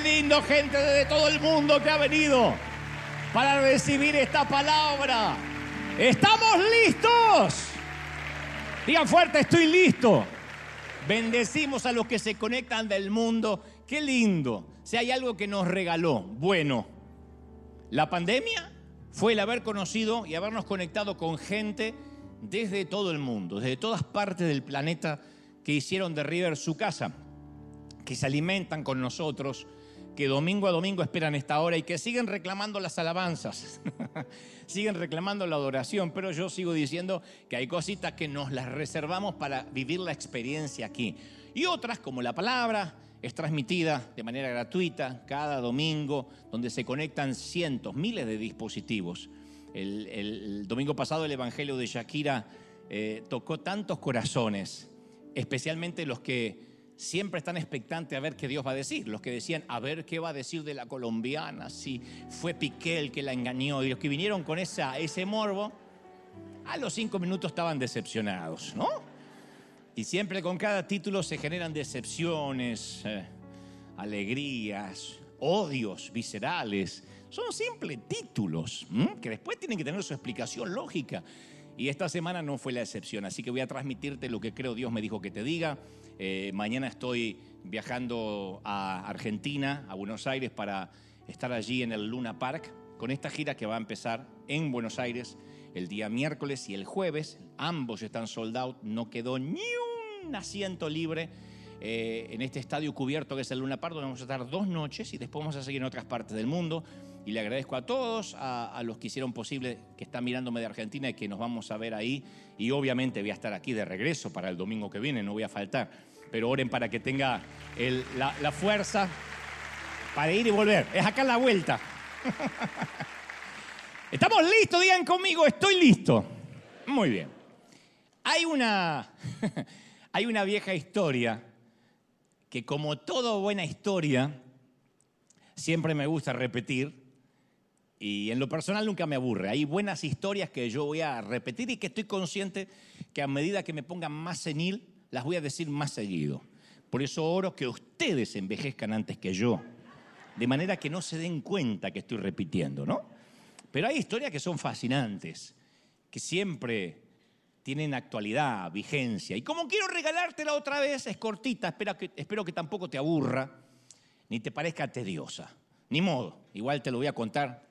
lindo gente de todo el mundo que ha venido para recibir esta palabra. ¿Estamos listos? Digan fuerte, estoy listo. Bendecimos a los que se conectan del mundo. Qué lindo. Si hay algo que nos regaló, bueno, la pandemia fue el haber conocido y habernos conectado con gente desde todo el mundo, desde todas partes del planeta que hicieron de River su casa, que se alimentan con nosotros, que domingo a domingo esperan esta hora y que siguen reclamando las alabanzas, siguen reclamando la adoración, pero yo sigo diciendo que hay cositas que nos las reservamos para vivir la experiencia aquí. Y otras, como la palabra, es transmitida de manera gratuita cada domingo, donde se conectan cientos, miles de dispositivos. El, domingo pasado el Evangelio de Shakira eh, tocó tantos corazones, especialmente los que siempre están expectantes a ver qué Dios va a decir. Los que decían, a ver qué va a decir de la colombiana, si fue Piqué el que la engañó. Y los que vinieron con esa, ese morbo, a los cinco minutos estaban decepcionados, ¿no? Y siempre con cada título se generan decepciones, eh, alegrías, odios viscerales. Son simples títulos que después tienen que tener su explicación lógica. Y esta semana no fue la excepción, así que voy a transmitirte lo que creo Dios me dijo que te diga. Eh, mañana estoy viajando a Argentina, a Buenos Aires, para estar allí en el Luna Park con esta gira que va a empezar en Buenos Aires el día miércoles y el jueves. Ambos están sold out, no quedó ni un asiento libre. Eh, en este estadio cubierto que es el Luna Park, donde vamos a estar dos noches y después vamos a seguir en otras partes del mundo. Y le agradezco a todos, a, los que hicieron posible, que están mirándome de Argentina y que nos vamos a ver ahí. Y obviamente voy a estar aquí de regreso para el domingo que viene, no voy a faltar. Pero oren para que tenga la, la fuerza para ir y volver. Es acá la vuelta. ¿Estamos listos? Digan conmigo, estoy listo. Muy bien. Hay una, hay una vieja historia que como toda buena historia, siempre me gusta repetir y en lo personal nunca me aburre. Hay buenas historias que yo voy a repetir y que estoy consciente que a medida que me pongan más senil, las voy a decir más seguido. Por eso oro que ustedes envejezcan antes que yo, de manera que no se den cuenta que estoy repitiendo, ¿no? Pero hay historias que son fascinantes, que siempre tienen actualidad, vigencia. Y como quiero regalártela otra vez, es cortita, espero que, espero que tampoco te aburra, ni te parezca tediosa. Ni modo, igual te lo voy a contar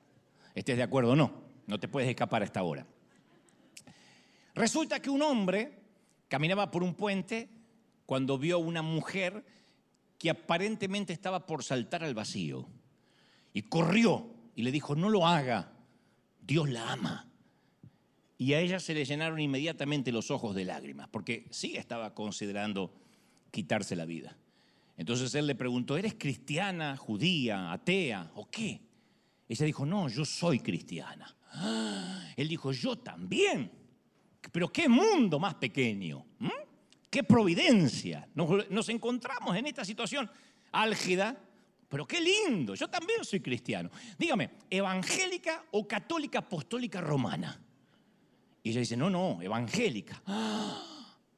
estés de acuerdo o no. No te puedes escapar a esta hora. Resulta que un hombre caminaba por un puente cuando vio una mujer que aparentemente estaba por saltar al vacío. Y corrió y le dijo, no lo haga, Dios la ama. Y a ella se le llenaron inmediatamente los ojos de lágrimas, porque sí estaba considerando quitarse la vida. Entonces él le preguntó, ¿eres cristiana, judía, atea o qué? Ella dijo, no, yo soy cristiana. Él dijo, yo también. Pero qué mundo más pequeño. Qué providencia. Nos, encontramos en esta situación álgida, pero qué lindo. Yo también soy cristiano. Dígame, ¿evangélica o católica apostólica romana? Y ella dice, no, no, evangélica.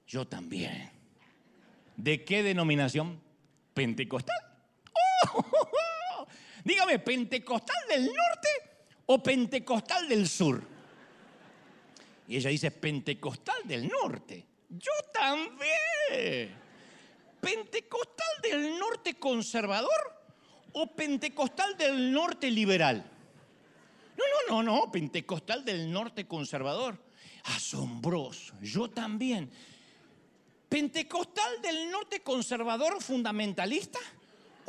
yo también. ¿De qué denominación? Pentecostal. Dígame, ¿pentecostal del norte o pentecostal del sur? Y ella dice, pentecostal del norte. Yo también. ¿Pentecostal del norte conservador o pentecostal del norte liberal? No, no, no, no, pentecostal del norte conservador. Asombroso, yo también. ¿Pentecostal del norte conservador fundamentalista?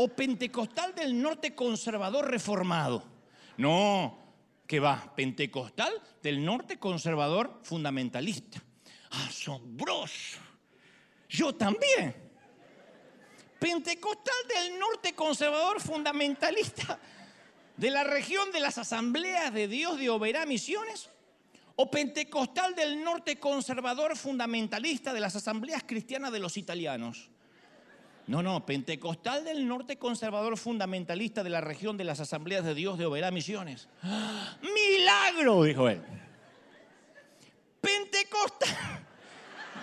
O pentecostal del norte conservador reformado. No, que va, pentecostal del norte conservador fundamentalista. Asombroso. Yo también. Pentecostal del norte conservador fundamentalista de la región de las asambleas de Dios de Oberá Misiones o pentecostal del norte conservador fundamentalista de las asambleas cristianas de los italianos. No, no, pentecostal del norte conservador fundamentalista de la región de las asambleas de Dios de Oberá Misiones. ¡Milagro! dijo él. Pentecostal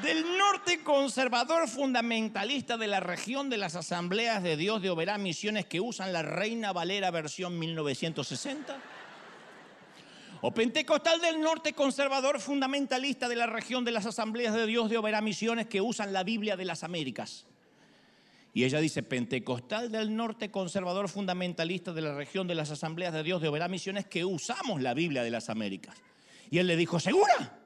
del norte conservador fundamentalista de la región de las asambleas de Dios de Oberá Misiones que usan la Reina Valera versión 1960? ¿O pentecostal del norte conservador fundamentalista de la región de las asambleas de Dios de Oberá Misiones que usan la Biblia de las Américas? Y ella dice, pentecostal del norte conservador fundamentalista de la región de las asambleas de Dios de Oberá Misiones que usamos la Biblia de las Américas. Y él le dijo, ¿segura?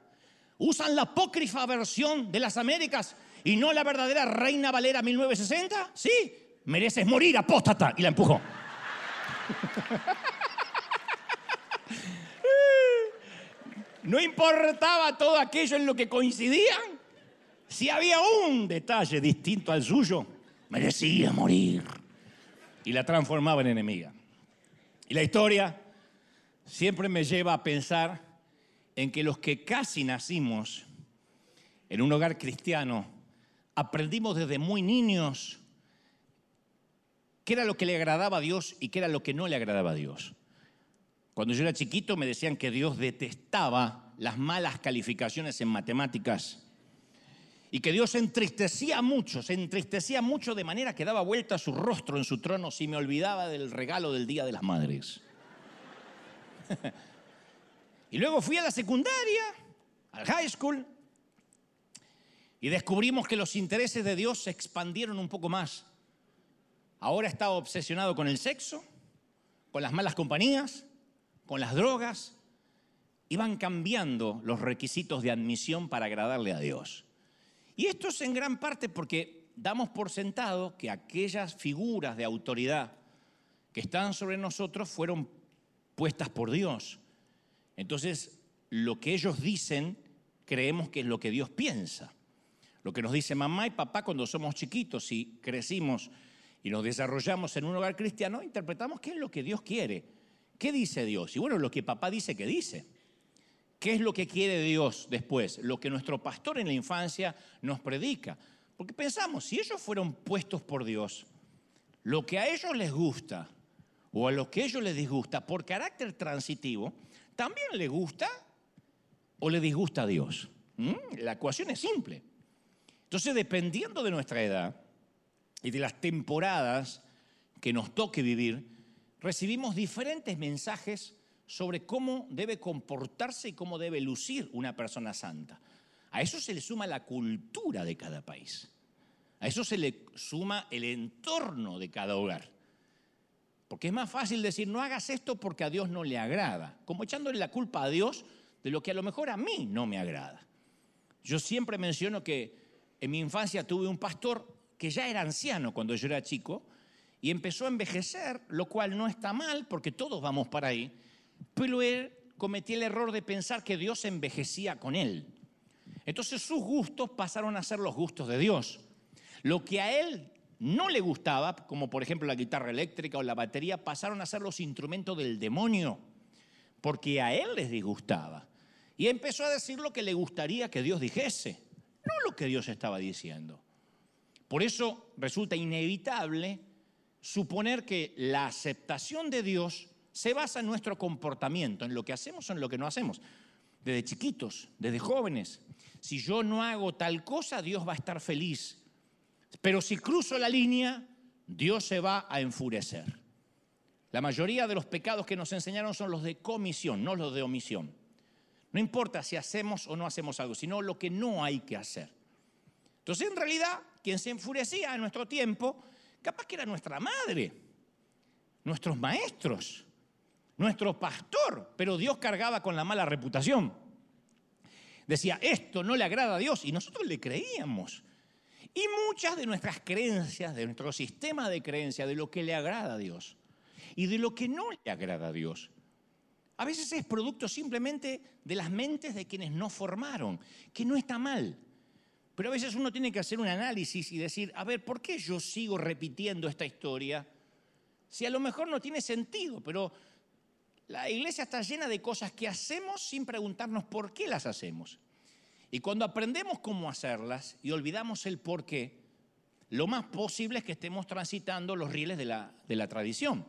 usan la apócrifa versión de las Américas y no la verdadera Reina Valera 1960, sí, mereces morir, apóstata. Y la empujó. No importaba todo aquello en lo que coincidían. Si había un detalle distinto al suyo, merecía morir. Y la transformaba en enemiga. Y la historia siempre me lleva a pensar en que los que casi nacimos en un hogar cristiano, aprendimos desde muy niños qué era lo que le agradaba a Dios y qué era lo que no le agradaba a Dios. Cuando yo era chiquito me decían que Dios detestaba las malas calificaciones en matemáticas y que Dios entristecía mucho, se entristecía mucho de manera que daba vuelta su rostro en su trono si me olvidaba del regalo del Día de las Madres. Y luego fui a la secundaria, al high school, y descubrimos que los intereses de Dios se expandieron un poco más. Ahora estaba obsesionado con el sexo, con las malas compañías, con las drogas. Iban cambiando los requisitos de admisión para agradarle a Dios. Y esto es en gran parte porque damos por sentado que aquellas figuras de autoridad que están sobre nosotros fueron puestas por Dios. Entonces, lo que ellos dicen, creemos que es lo que Dios piensa. Lo que nos dice mamá y papá cuando somos chiquitos y crecimos y nos desarrollamos en un hogar cristiano, interpretamos qué es lo que Dios quiere. ¿Qué dice Dios? Y bueno, lo que papá dice que dice. ¿Qué es lo que quiere Dios después? Lo que nuestro pastor en la infancia nos predica. Porque pensamos, si ellos fueron puestos por Dios, lo que a ellos les gusta o a lo que a ellos les disgusta, por carácter transitivo, ¿también le gusta o le disgusta a Dios? ¿Mm? La ecuación es simple. Entonces, dependiendo de nuestra edad y de las temporadas que nos toque vivir, recibimos diferentes mensajes sobre cómo debe comportarse y cómo debe lucir una persona santa. A eso se le suma la cultura de cada país. A eso se le suma el entorno de cada hogar. Porque es más fácil decir, no hagas esto porque a Dios no le agrada, como echándole la culpa a Dios de lo que a lo mejor a mí no me agrada. Yo siempre menciono que en mi infancia tuve un pastor que ya era anciano cuando yo era chico y empezó a envejecer, lo cual no está mal porque todos vamos para ahí, él cometía el error de pensar que Dios envejecía con él. Entonces sus gustos pasaron a ser los gustos de Dios. Lo que a él no le gustaba, como por ejemplo la guitarra eléctrica o la batería, pasaron a ser los instrumentos del demonio, porque a él les disgustaba. Y empezó a decir lo que le gustaría que Dios dijese, no lo que Dios estaba diciendo. Por eso resulta inevitable suponer que la aceptación de Dios se basa en nuestro comportamiento, en lo que hacemos o en lo que no hacemos. Desde chiquitos, desde jóvenes. Si yo no hago tal cosa, Dios va a estar feliz. Pero si cruzo la línea, Dios se va a enfurecer. La mayoría de los pecados que nos enseñaron son los de comisión, no los de omisión. No importa si hacemos o no hacemos algo, sino lo que no hay que hacer. Entonces, en realidad, quien se enfurecía en nuestro tiempo, capaz que era nuestra madre, nuestros maestros, nuestro pastor, pero Dios cargaba con la mala reputación. Decía, esto no le agrada a Dios y nosotros le creíamos. Y muchas de nuestras creencias, de nuestro sistema de creencias, de lo que le agrada a Dios y de lo que no le agrada a Dios, a veces es producto simplemente de las mentes de quienes no formaron, que no está mal. Pero a veces uno tiene que hacer un análisis y decir, a ver, ¿por qué yo sigo repitiendo esta historia? Si a lo mejor no tiene sentido, pero la iglesia está llena de cosas que hacemos sin preguntarnos por qué las hacemos. Y cuando aprendemos cómo hacerlas y olvidamos el por qué, lo más posible es que estemos transitando los rieles de la, de la tradición.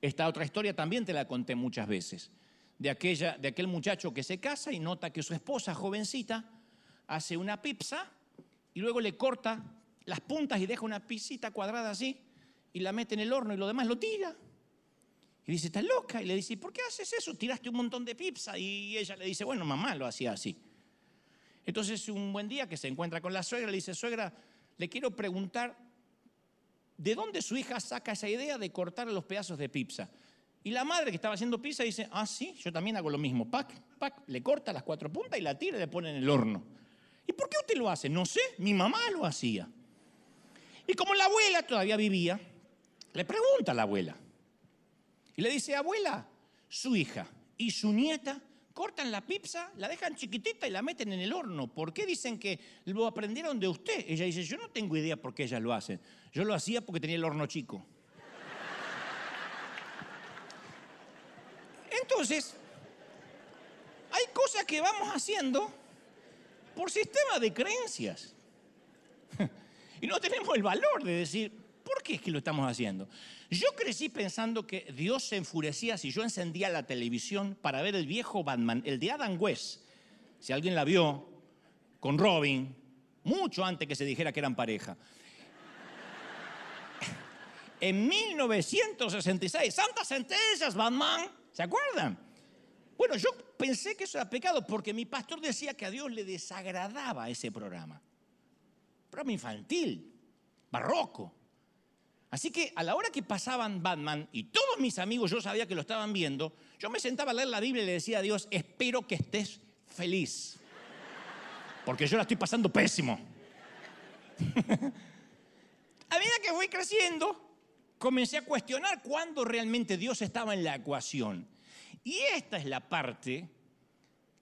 Esta otra historia también te la conté muchas veces, de, aquella, de aquel muchacho que se casa y nota que su esposa, jovencita, hace una pizza y luego le corta las puntas y deja una pisita cuadrada así y la mete en el horno y lo demás lo tira. Y dice, estás loca. Y le dice, ¿por qué haces eso? Tiraste un montón de pizza. Y ella le dice, bueno, mamá lo hacía así. Entonces un buen día que se encuentra con la suegra, le dice, suegra, le quiero preguntar, ¿de dónde su hija saca esa idea de cortar los pedazos de pizza? Y la madre que estaba haciendo pizza dice, ah, sí, yo también hago lo mismo. Pac, pac, le corta las cuatro puntas y la tira y le pone en el horno. ¿Y por qué usted lo hace? No sé, mi mamá lo hacía. Y como la abuela todavía vivía, le pregunta a la abuela. Y le dice, abuela, su hija y su nieta cortan la pizza, la dejan chiquitita y la meten en el horno. ¿Por qué dicen que lo aprendieron de usted? Ella dice, yo no tengo idea por qué ellas lo hacen. Yo lo hacía porque tenía el horno chico. Entonces, hay cosas que vamos haciendo por sistema de creencias. Y no tenemos el valor de decir, ¿por qué es que lo estamos haciendo? Yo crecí pensando que Dios se enfurecía si yo encendía la televisión para ver el viejo Batman, el de Adam West. Si alguien la vio, con Robin, mucho antes que se dijera que eran pareja. En 1966, Santas Centellas, Batman, ¿se acuerdan? Bueno, yo pensé que eso era pecado porque mi pastor decía que a Dios le desagradaba ese programa. Programa infantil, barroco. Así que a la hora que pasaban Batman y todos mis amigos yo sabía que lo estaban viendo, yo me sentaba a leer la Biblia y le decía a Dios, espero que estés feliz. Porque yo la estoy pasando pésimo. a medida que fui creciendo, comencé a cuestionar cuándo realmente Dios estaba en la ecuación. Y esta es la parte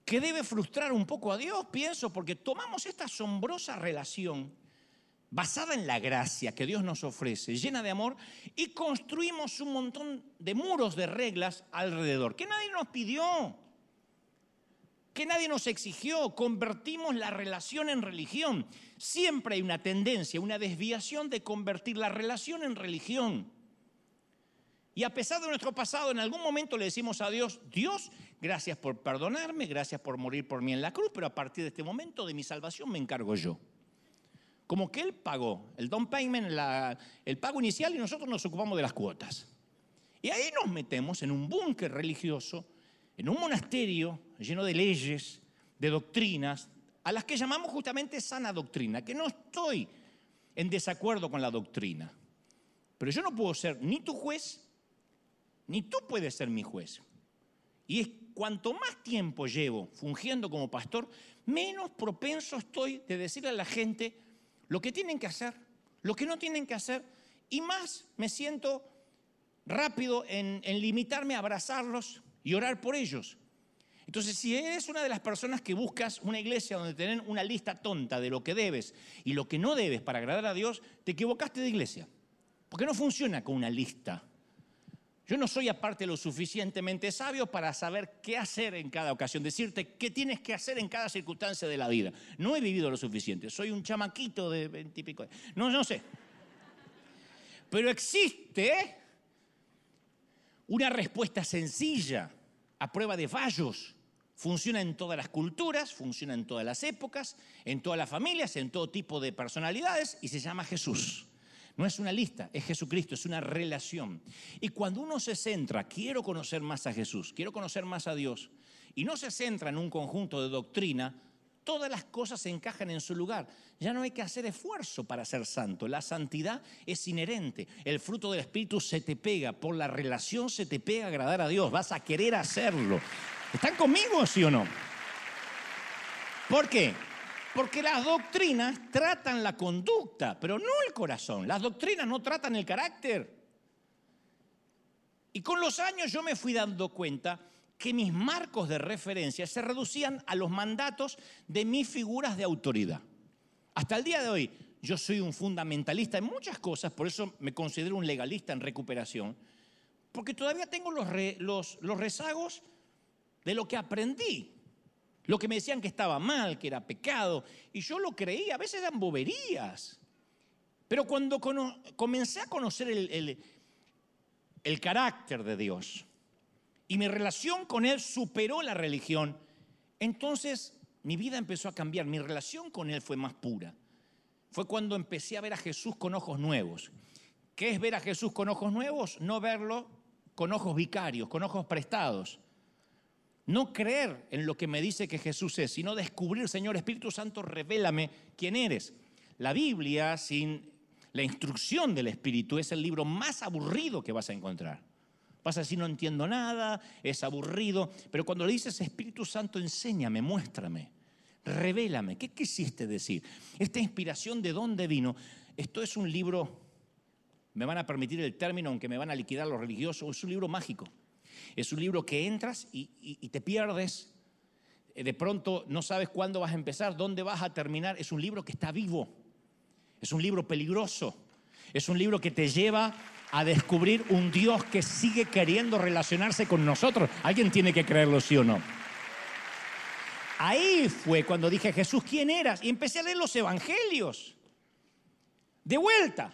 que debe frustrar un poco a Dios, pienso, porque tomamos esta asombrosa relación basada en la gracia que Dios nos ofrece, llena de amor, y construimos un montón de muros de reglas alrededor, que nadie nos pidió, que nadie nos exigió, convertimos la relación en religión. Siempre hay una tendencia, una desviación de convertir la relación en religión. Y a pesar de nuestro pasado, en algún momento le decimos a Dios, Dios, gracias por perdonarme, gracias por morir por mí en la cruz, pero a partir de este momento de mi salvación me encargo yo como que él pagó el down payment, el pago inicial y nosotros nos ocupamos de las cuotas. Y ahí nos metemos en un búnker religioso, en un monasterio lleno de leyes, de doctrinas, a las que llamamos justamente sana doctrina, que no estoy en desacuerdo con la doctrina. Pero yo no puedo ser ni tu juez, ni tú puedes ser mi juez. Y es cuanto más tiempo llevo fungiendo como pastor, menos propenso estoy de decirle a la gente, lo que tienen que hacer, lo que no tienen que hacer, y más me siento rápido en, limitarme a abrazarlos y orar por ellos. Entonces, si eres una de las personas que buscas una iglesia donde tienen una lista tonta de lo que debes y lo que no debes para agradar a Dios, te equivocaste de iglesia. Porque no funciona con una lista. Yo no soy aparte lo suficientemente sabio para saber qué hacer en cada ocasión, decirte qué tienes que hacer en cada circunstancia de la vida. No he vivido lo suficiente, soy un chamaquito de veintipico. No, no sé. Pero existe una respuesta sencilla a prueba de fallos. Funciona en todas las culturas, funciona en todas las épocas, en todas las familias, en todo tipo de personalidades y se llama Jesús. No es una lista, es Jesucristo, es una relación. Y cuando uno se centra, quiero conocer más a Jesús, quiero conocer más a Dios, y no se centra en un conjunto de doctrina, todas las cosas se encajan en su lugar. Ya no hay que hacer esfuerzo para ser santo. La santidad es inherente. El fruto del Espíritu se te pega, por la relación se te pega agradar a Dios. Vas a querer hacerlo. ¿Están conmigo, sí o no? ¿Por qué? Porque las doctrinas tratan la conducta, pero no el corazón. Las doctrinas no tratan el carácter. Y con los años yo me fui dando cuenta que mis marcos de referencia se reducían a los mandatos de mis figuras de autoridad. Hasta el día de hoy yo soy un fundamentalista en muchas cosas, por eso me considero un legalista en recuperación, porque todavía tengo los, los rezagos de lo que aprendí lo que me decían que estaba mal, que era pecado, y yo lo creía, a veces eran boberías. Pero cuando comencé a conocer el, el carácter de Dios y mi relación con Él superó la religión, entonces mi vida empezó a cambiar, mi relación con Él fue más pura. Fue cuando empecé a ver a Jesús con ojos nuevos. ¿Qué es ver a Jesús con ojos nuevos? No verlo con ojos vicarios, con ojos prestados. No creer en lo que me dice que Jesús es, sino descubrir, Señor Espíritu Santo, revélame quién eres. La Biblia, sin la instrucción del Espíritu, es el libro más aburrido que vas a encontrar. Vas a decir, no entiendo nada, es aburrido, pero cuando le dices, Espíritu Santo, enséñame, muéstrame, revélame, ¿qué quisiste decir? Esta inspiración de dónde vino, esto es un libro, me van a permitir el término, aunque me van a liquidar los religiosos, es un libro mágico. Es un libro que entras y, te pierdes. Eh, de pronto no sabes cuándo vas a empezar, dónde vas a terminar. Es un libro que está vivo. Es un libro peligroso. Es un libro que te lleva a descubrir un Dios que sigue queriendo relacionarse con nosotros. Alguien tiene que creerlo, sí o no. Ahí fue cuando dije, Jesús, ¿quién eras? Y empecé a leer los evangelios. De vuelta.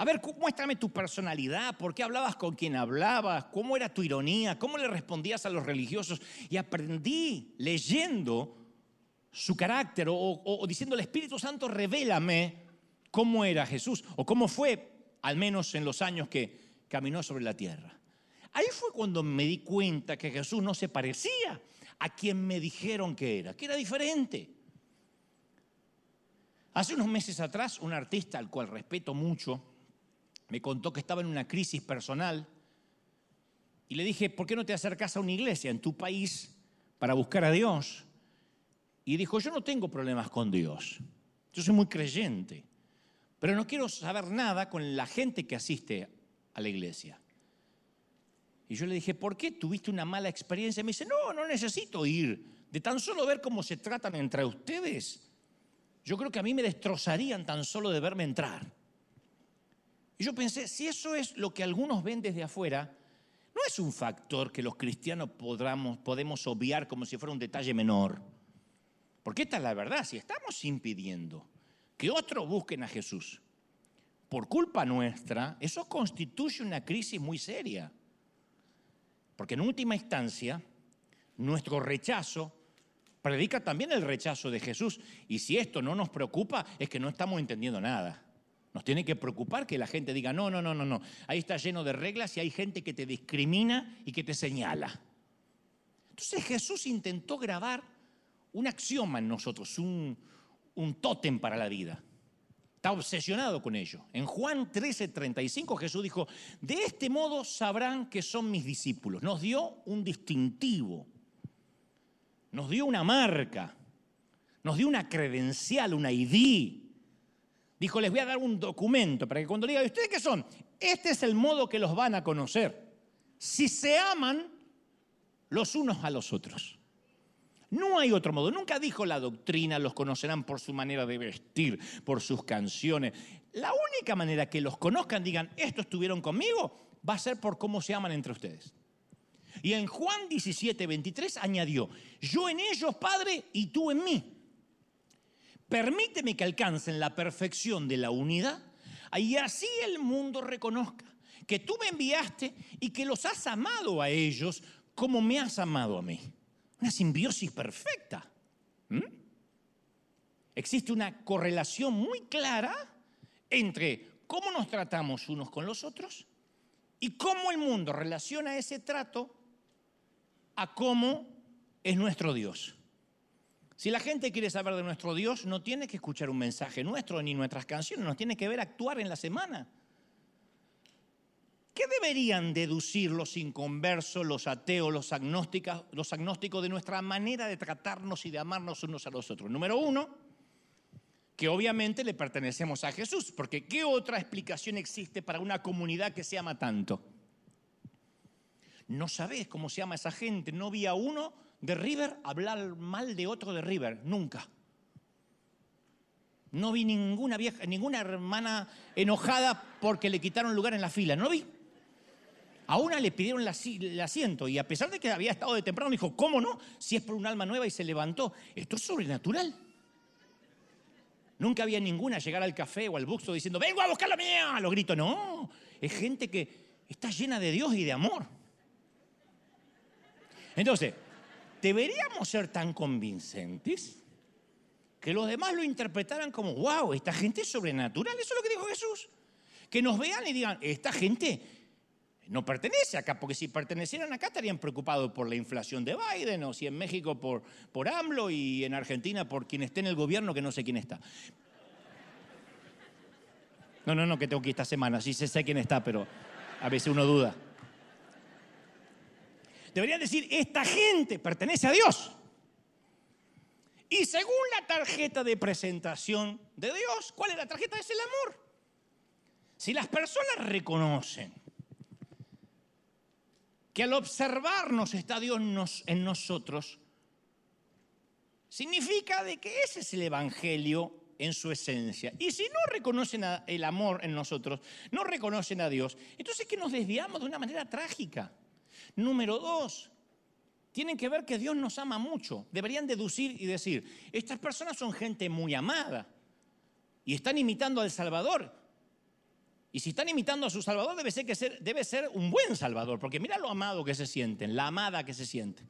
A ver, muéstrame tu personalidad, por qué hablabas con quien hablabas, cómo era tu ironía, cómo le respondías a los religiosos. Y aprendí leyendo su carácter o, o, diciendo el Espíritu Santo, revélame cómo era Jesús o cómo fue, al menos en los años que caminó sobre la tierra. Ahí fue cuando me di cuenta que Jesús no se parecía a quien me dijeron que era, que era diferente. Hace unos meses atrás, un artista al cual respeto mucho, me contó que estaba en una crisis personal y le dije, ¿por qué no te acercas a una iglesia en tu país para buscar a Dios? Y dijo, yo no tengo problemas con Dios, yo soy muy creyente, pero no quiero saber nada con la gente que asiste a la iglesia. Y yo le dije, ¿por qué tuviste una mala experiencia? Me dice, no, no necesito ir. De tan solo ver cómo se tratan entre ustedes, yo creo que a mí me destrozarían tan solo de verme entrar. Y yo pensé, si eso es lo que algunos ven desde afuera, no es un factor que los cristianos podamos, podemos obviar como si fuera un detalle menor. Porque esta es la verdad, si estamos impidiendo que otros busquen a Jesús por culpa nuestra, eso constituye una crisis muy seria. Porque en última instancia, nuestro rechazo predica también el rechazo de Jesús. Y si esto no nos preocupa, es que no estamos entendiendo nada. Nos tiene que preocupar que la gente diga, no, no, no, no, no. Ahí está lleno de reglas y hay gente que te discrimina y que te señala. Entonces Jesús intentó grabar un axioma en nosotros, un, un tótem para la vida. Está obsesionado con ello. En Juan 13, 35 Jesús dijo, de este modo sabrán que son mis discípulos. Nos dio un distintivo, nos dio una marca, nos dio una credencial, una ID. Dijo, les voy a dar un documento para que cuando digan, ¿ustedes qué son? Este es el modo que los van a conocer. Si se aman los unos a los otros. No hay otro modo. Nunca dijo la doctrina, los conocerán por su manera de vestir, por sus canciones. La única manera que los conozcan, digan, estos estuvieron conmigo, va a ser por cómo se aman entre ustedes. Y en Juan 17, 23 añadió, yo en ellos, Padre, y tú en mí Permíteme que alcancen la perfección de la unidad y así el mundo reconozca que tú me enviaste y que los has amado a ellos como me has amado a mí. Una simbiosis perfecta. ¿Mm? Existe una correlación muy clara entre cómo nos tratamos unos con los otros y cómo el mundo relaciona ese trato a cómo es nuestro Dios. Si la gente quiere saber de nuestro Dios, no tiene que escuchar un mensaje nuestro ni nuestras canciones, nos tiene que ver actuar en la semana. ¿Qué deberían deducir los inconversos, los ateos, los agnósticos, los agnósticos de nuestra manera de tratarnos y de amarnos unos a los otros? Número uno, que obviamente le pertenecemos a Jesús, porque ¿qué otra explicación existe para una comunidad que se ama tanto? No sabes cómo se llama esa gente, no vi a uno de River hablar mal de otro de River, nunca. No vi ninguna vieja, ninguna hermana enojada porque le quitaron lugar en la fila, no vi. A una le pidieron el asiento y a pesar de que había estado de temprano, dijo, ¿cómo no? Si es por un alma nueva y se levantó. Esto es sobrenatural. Nunca había ninguna llegar al café o al buxo diciendo, vengo a buscar la mía. Lo grito, no. Es gente que está llena de Dios y de amor. Entonces, deberíamos ser tan convincentes que los demás lo interpretaran como, wow, esta gente es sobrenatural. Eso es lo que dijo Jesús. Que nos vean y digan, esta gente no pertenece acá, porque si pertenecieran acá estarían preocupados por la inflación de Biden, o si en México por, por AMLO y en Argentina por quien esté en el gobierno, que no sé quién está. No, no, no, que tengo que ir esta semana, sí sé quién está, pero a veces uno duda. Deberían decir, esta gente pertenece a Dios. Y según la tarjeta de presentación de Dios, ¿cuál es la tarjeta? Es el amor. Si las personas reconocen que al observarnos está Dios en nosotros, significa de que ese es el Evangelio en su esencia. Y si no reconocen el amor en nosotros, no reconocen a Dios, entonces es que nos desviamos de una manera trágica. Número dos, tienen que ver que Dios nos ama mucho. Deberían deducir y decir, estas personas son gente muy amada y están imitando al Salvador. Y si están imitando a su Salvador, debe ser, que debe ser un buen Salvador, porque mira lo amado que se sienten, la amada que se siente.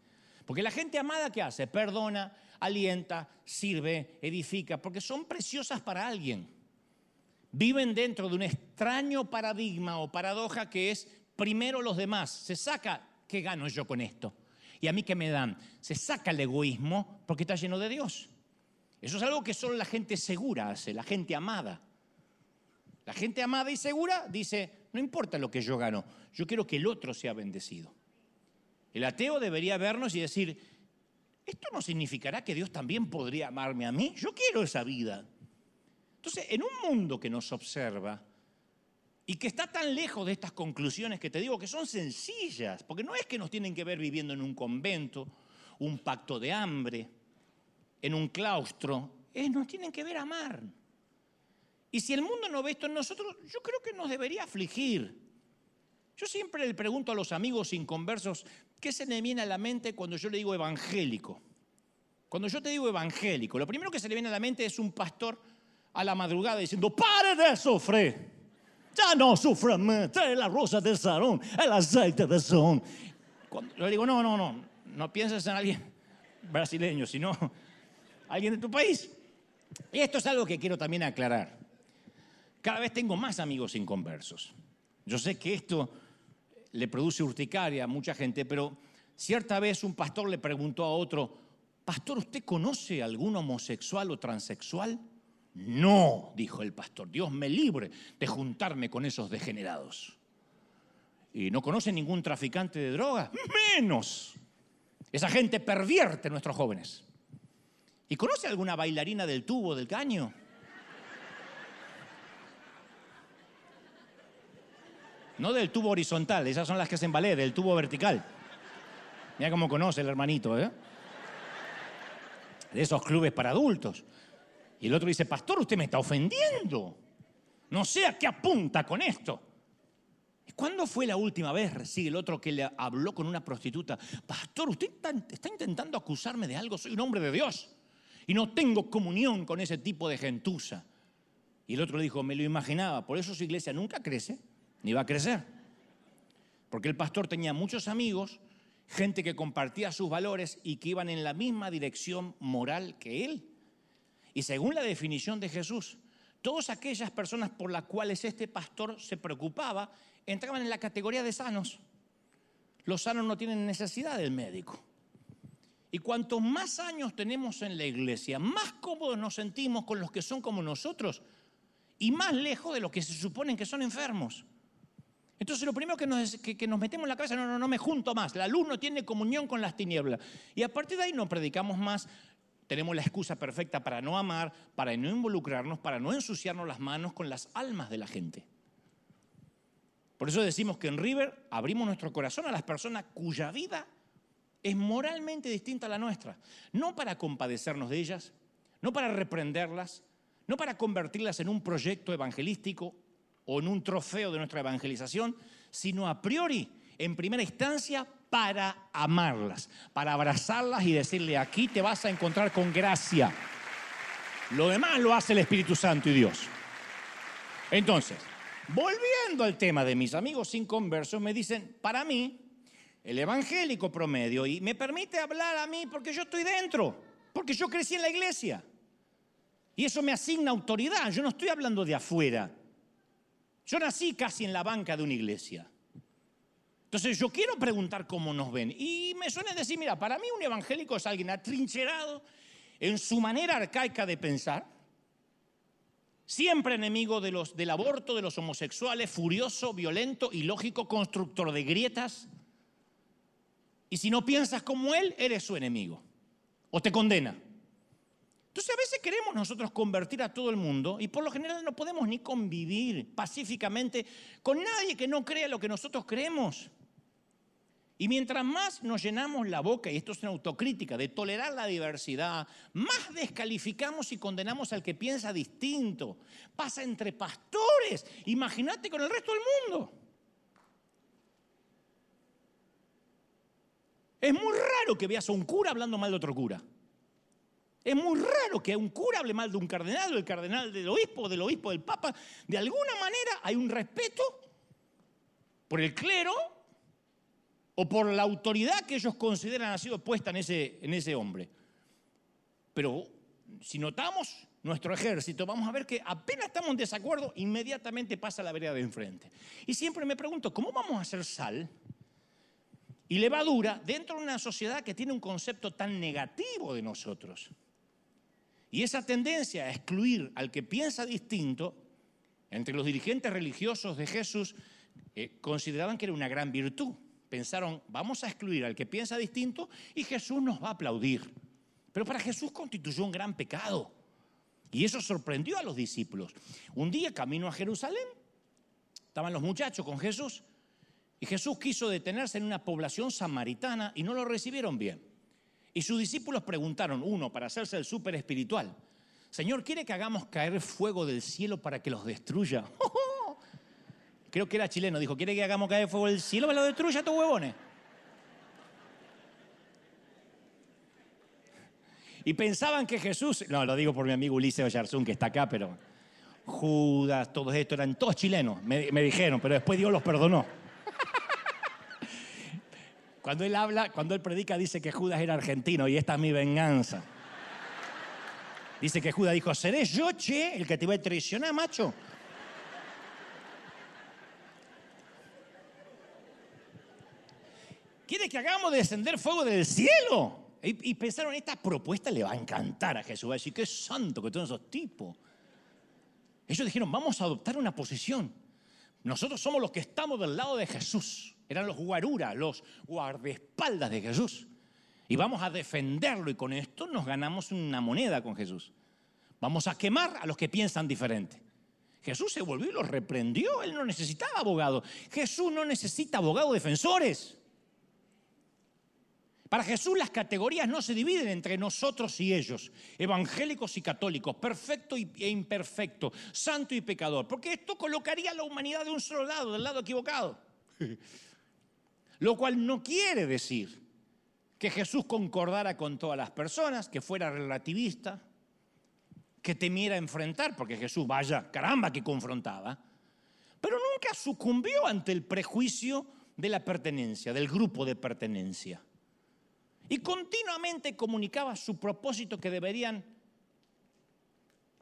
Porque la gente amada que hace, perdona, alienta, sirve, edifica, porque son preciosas para alguien. Viven dentro de un extraño paradigma o paradoja que es primero los demás. Se saca, ¿qué gano yo con esto? ¿Y a mí qué me dan? Se saca el egoísmo porque está lleno de Dios. Eso es algo que solo la gente segura hace, la gente amada. La gente amada y segura dice, no importa lo que yo gano, yo quiero que el otro sea bendecido. El ateo debería vernos y decir, esto no significará que Dios también podría amarme a mí. Yo quiero esa vida. Entonces, en un mundo que nos observa y que está tan lejos de estas conclusiones que te digo que son sencillas, porque no es que nos tienen que ver viviendo en un convento, un pacto de hambre, en un claustro, es nos tienen que ver amar. Y si el mundo no ve esto en nosotros, yo creo que nos debería afligir. Yo siempre le pregunto a los amigos inconversos, ¿qué se le viene a la mente cuando yo le digo evangélico? Cuando yo te digo evangélico, lo primero que se le viene a la mente es un pastor a la madrugada diciendo, pare de sufrir, ya no sufra más, trae la rosa del salón, el aceite de son. Cuando yo digo, no, no, no, no pienses en alguien brasileño, sino alguien de tu país. Y esto es algo que quiero también aclarar. Cada vez tengo más amigos inconversos. Yo sé que esto le produce urticaria a mucha gente, pero cierta vez un pastor le preguntó a otro, Pastor, ¿usted conoce algún homosexual o transexual? No, dijo el pastor, Dios me libre de juntarme con esos degenerados. ¿Y no conoce ningún traficante de drogas? Menos. Esa gente pervierte a nuestros jóvenes. ¿Y conoce alguna bailarina del tubo, del caño? No del tubo horizontal, esas son las que hacen ballet, del tubo vertical. Mira cómo conoce el hermanito, ¿eh? De esos clubes para adultos. Y el otro dice, pastor, usted me está ofendiendo. No sé a qué apunta con esto. ¿Cuándo fue la última vez, sigue el otro, que le habló con una prostituta? Pastor, usted está, intentando acusarme de algo, soy un hombre de Dios. Y no tengo comunión con ese tipo de gentuza. Y el otro le dijo, me lo imaginaba, por eso su iglesia nunca crece ni va a crecer. Porque el pastor tenía muchos amigos, gente que compartía sus valores y que iban en la misma dirección moral que él. Y según la definición de Jesús, todas aquellas personas por las cuales este pastor se preocupaba entraban en la categoría de sanos. Los sanos no tienen necesidad del médico. Y cuanto más años tenemos en la iglesia, más cómodos nos sentimos con los que son como nosotros y más lejos de los que se suponen que son enfermos. Entonces lo primero que nos, nos metemos en la cabeza, no, no, no me junto más, la luz no tiene comunión con las tinieblas. Y a partir de ahí no predicamos más, tenemos la excusa perfecta para no amar, para no involucrarnos, para no ensuciarnos las manos con las almas de la gente. Por eso decimos que en River abrimos nuestro corazón a las personas cuya vida es moralmente distinta a la nuestra. No para compadecernos de ellas, no para reprenderlas, no para convertirlas en un proyecto evangelístico o en un trofeo de nuestra evangelización, sino a priori, en primera instancia, para amarlas, para abrazarlas y decirle, aquí te vas a encontrar con gracia. Lo demás lo hace el Espíritu Santo y Dios. Entonces, volviendo al tema de mis amigos inconversos, me dicen, para mí, el evangélico promedio, y me permite hablar a mí porque yo estoy dentro, porque yo crecí en la iglesia. Y eso me asigna autoridad, yo no estoy hablando de afuera. Yo nací casi en la banca de una iglesia. Entonces yo quiero preguntar cómo nos ven. Y me suelen decir, mira, para mí un evangélico es alguien atrincherado en su manera arcaica de pensar, siempre enemigo de los, del aborto, de los homosexuales, furioso, violento, ilógico, constructor de grietas. Y si no piensas como él, eres su enemigo o te condena. Entonces a veces queremos nosotros convertir a todo el mundo y por lo general no podemos ni convivir pacíficamente con nadie que no crea lo que nosotros creemos. Y mientras más nos llenamos la boca, y esto es una autocrítica, de tolerar la diversidad, más descalificamos y condenamos al que piensa distinto. Pasa entre pastores, imagínate con el resto del mundo. Es muy raro que veas a un cura hablando mal de otro cura. Es muy raro que un cura hable mal de un cardenal, o el cardenal del obispo, del obispo del papa. De alguna manera hay un respeto por el clero o por la autoridad que ellos consideran ha sido puesta en ese, en ese hombre. Pero si notamos nuestro ejército, vamos a ver que apenas estamos en desacuerdo, inmediatamente pasa la vereda de enfrente. Y siempre me pregunto, ¿cómo vamos a hacer sal y levadura dentro de una sociedad que tiene un concepto tan negativo de nosotros? Y esa tendencia a excluir al que piensa distinto, entre los dirigentes religiosos de Jesús, eh, consideraban que era una gran virtud pensaron, vamos a excluir al que piensa distinto y Jesús nos va a aplaudir. Pero para Jesús constituyó un gran pecado. Y eso sorprendió a los discípulos. Un día, camino a Jerusalén, estaban los muchachos con Jesús y Jesús quiso detenerse en una población samaritana y no lo recibieron bien. Y sus discípulos preguntaron, uno, para hacerse el súper espiritual, Señor, ¿quiere que hagamos caer fuego del cielo para que los destruya? creo que era chileno, dijo, ¿quiere que hagamos caer fuego del cielo? Me lo destruya estos huevones. Y pensaban que Jesús, no, lo digo por mi amigo Ulises Oyarzún, que está acá, pero Judas, todos estos eran todos chilenos, me, me dijeron, pero después Dios los perdonó. Cuando él habla, cuando él predica, dice que Judas era argentino y esta es mi venganza. Dice que Judas dijo, ¿seré yo, che, el que te va a traicionar, macho? Quiere que hagamos descender fuego del cielo. Y, pensaron, esta propuesta le va a encantar a Jesús. Va a decir, qué santo que todos esos tipos. Ellos dijeron, vamos a adoptar una posición. Nosotros somos los que estamos del lado de Jesús. Eran los guaruras, los guardaespaldas de Jesús. Y vamos a defenderlo y con esto nos ganamos una moneda con Jesús. Vamos a quemar a los que piensan diferente. Jesús se volvió y los reprendió. Él no necesitaba abogado. Jesús no necesita abogados defensores. Para Jesús las categorías no se dividen entre nosotros y ellos, evangélicos y católicos, perfecto e imperfecto, santo y pecador, porque esto colocaría a la humanidad de un solo lado, del lado equivocado. Lo cual no quiere decir que Jesús concordara con todas las personas, que fuera relativista, que temiera enfrentar, porque Jesús, vaya, caramba, que confrontaba, pero nunca sucumbió ante el prejuicio de la pertenencia, del grupo de pertenencia. Y continuamente comunicaba su propósito que deberían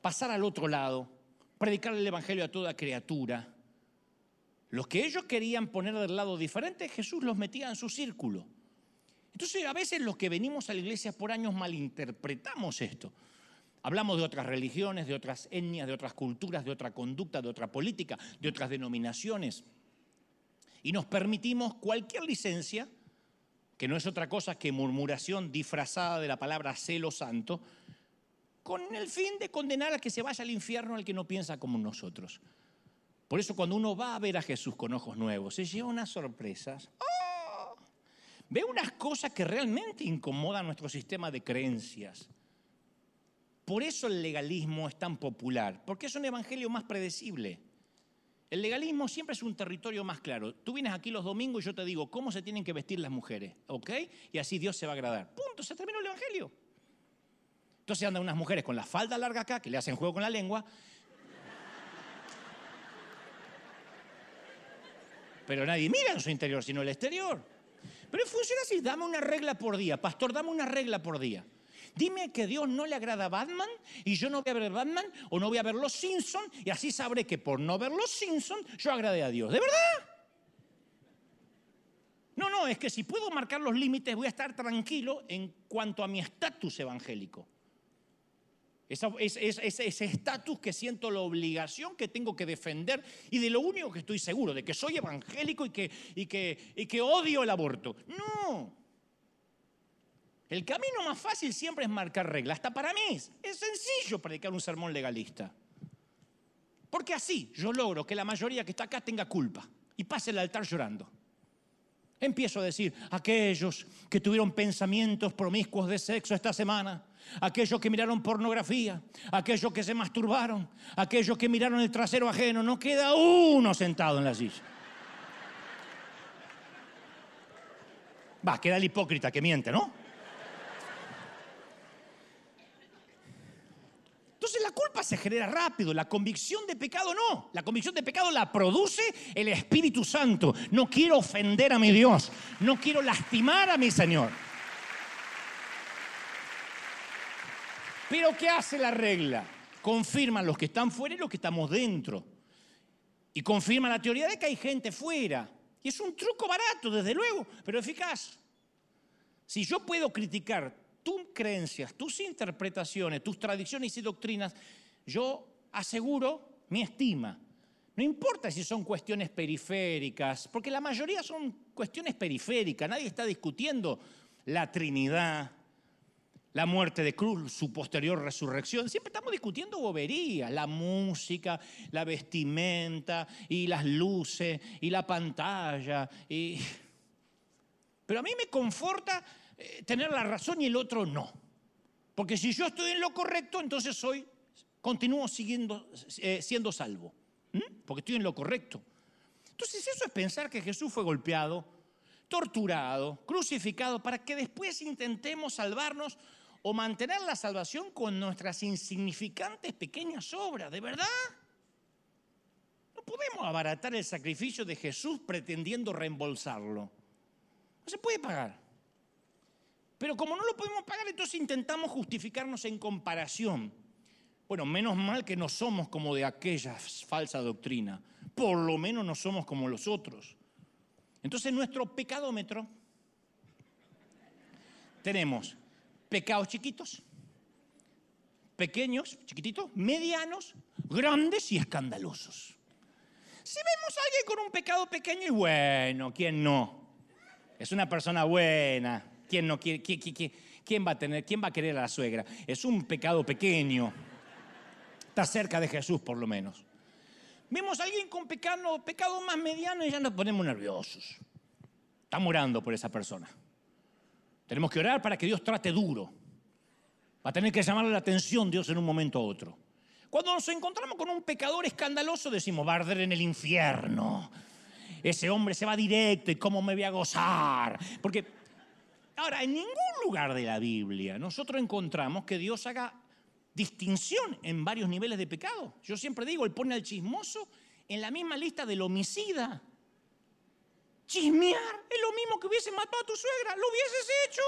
pasar al otro lado, predicar el Evangelio a toda criatura. Los que ellos querían poner del lado diferente, Jesús los metía en su círculo. Entonces a veces los que venimos a la iglesia por años malinterpretamos esto. Hablamos de otras religiones, de otras etnias, de otras culturas, de otra conducta, de otra política, de otras denominaciones. Y nos permitimos cualquier licencia que no es otra cosa que murmuración disfrazada de la palabra celo santo, con el fin de condenar a que se vaya al infierno al que no piensa como nosotros. Por eso cuando uno va a ver a Jesús con ojos nuevos, se lleva unas sorpresas. ¡Oh! Ve unas cosas que realmente incomodan nuestro sistema de creencias. Por eso el legalismo es tan popular, porque es un evangelio más predecible. El legalismo siempre es un territorio más claro. Tú vienes aquí los domingos y yo te digo cómo se tienen que vestir las mujeres, ¿ok? Y así Dios se va a agradar. Punto, se terminó el evangelio. Entonces andan unas mujeres con la falda larga acá, que le hacen juego con la lengua. Pero nadie mira en su interior, sino el exterior. Pero funciona así, dame una regla por día. Pastor, dame una regla por día. Dime que Dios no le agrada a Batman y yo no voy a ver Batman o no voy a ver Los Simpsons y así sabré que por no ver Los Simpsons yo agradé a Dios. ¿De verdad? No, no, es que si puedo marcar los límites voy a estar tranquilo en cuanto a mi estatus evangélico. ese estatus que siento la obligación que tengo que defender y de lo único que estoy seguro, de que soy evangélico y que odio el aborto. No. El camino más fácil siempre es marcar reglas. Hasta para mí es, sencillo predicar un sermón legalista. Porque así yo logro que la mayoría que está acá tenga culpa y pase el altar llorando. Empiezo a decir, aquellos que tuvieron pensamientos promiscuos de sexo esta semana, aquellos que miraron pornografía, aquellos que se masturbaron, aquellos que miraron el trasero ajeno, no queda uno sentado en la silla. Va, queda el hipócrita que miente, ¿no? Entonces la culpa se genera rápido, la convicción de pecado no. La convicción de pecado la produce el Espíritu Santo. No quiero ofender a mi Dios, no quiero lastimar a mi Señor. Pero ¿qué hace la regla? Confirma los que están fuera y los que estamos dentro. Y confirma la teoría de que hay gente fuera. Y es un truco barato, desde luego, pero eficaz. Si yo puedo criticar tus creencias, tus interpretaciones, tus tradiciones y doctrinas, yo aseguro mi estima. No importa si son cuestiones periféricas, porque la mayoría son cuestiones periféricas, nadie está discutiendo la Trinidad, la muerte de cruz, su posterior resurrección. Siempre estamos discutiendo boberías, la música, la vestimenta y las luces y la pantalla. Pero a mí me conforta eh, tener la razón y el otro no. Porque si yo estoy en lo correcto, entonces soy, continúo siguiendo, eh, siendo salvo. Porque estoy en lo correcto. Entonces eso es pensar que Jesús fue golpeado, torturado, crucificado, para que después intentemos salvarnos o mantener la salvación con nuestras insignificantes pequeñas obras, ¿de verdad? No podemos abaratar el sacrificio de Jesús pretendiendo reembolsarlo. No se puede pagar. Pero como no lo podemos pagar, entonces intentamos justificarnos en comparación. Bueno, menos mal que no somos como de aquella falsa doctrina. Por lo menos no somos como los otros. Entonces nuestro pecadómetro tenemos pecados chiquitos, pequeños, chiquititos, medianos, grandes y escandalosos. Si vemos a alguien con un pecado pequeño y bueno, ¿quién no? Es una persona buena, ¿Quién, no quiere, quién, va a tener, ¿Quién va a querer a la suegra? Es un pecado pequeño. Está cerca de Jesús, por lo menos. Vemos a alguien con pecado, pecado más mediano y ya nos ponemos nerviosos. Estamos orando por esa persona. Tenemos que orar para que Dios trate duro. Va a tener que llamarle la atención Dios en un momento u otro. Cuando nos encontramos con un pecador escandaloso, decimos, va a arder en el infierno. Ese hombre se va directo y cómo me voy a gozar. Porque Ahora, en ningún lugar de la Biblia nosotros encontramos que Dios haga distinción en varios niveles de pecado. Yo siempre digo, Él pone al chismoso en la misma lista del homicida. Chismear es lo mismo que hubiese matado a tu suegra, lo hubieses hecho.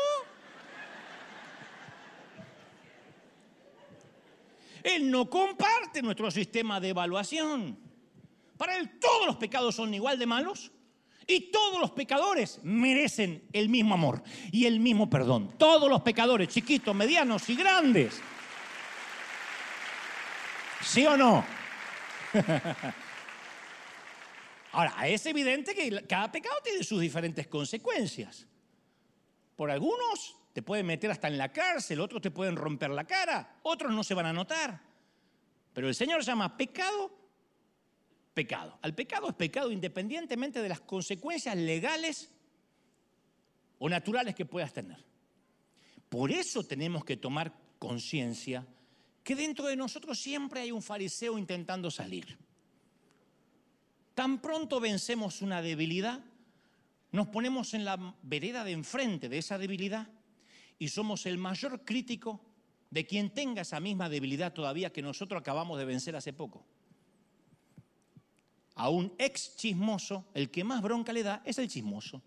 Él no comparte nuestro sistema de evaluación. Para Él todos los pecados son igual de malos y todos los pecadores merecen el mismo amor y el mismo perdón. Todos los pecadores, chiquitos, medianos y grandes. ¿Sí o no? Ahora, es evidente que cada pecado tiene sus diferentes consecuencias. Por algunos te pueden meter hasta en la cárcel, otros te pueden romper la cara, otros no se van a notar. Pero el Señor llama pecado pecado. Al pecado es pecado independientemente de las consecuencias legales o naturales que puedas tener. Por eso tenemos que tomar conciencia que dentro de nosotros siempre hay un fariseo intentando salir. Tan pronto vencemos una debilidad, nos ponemos en la vereda de enfrente de esa debilidad y somos el mayor crítico de quien tenga esa misma debilidad todavía que nosotros acabamos de vencer hace poco a un ex chismoso, el que más bronca le da es el chismoso.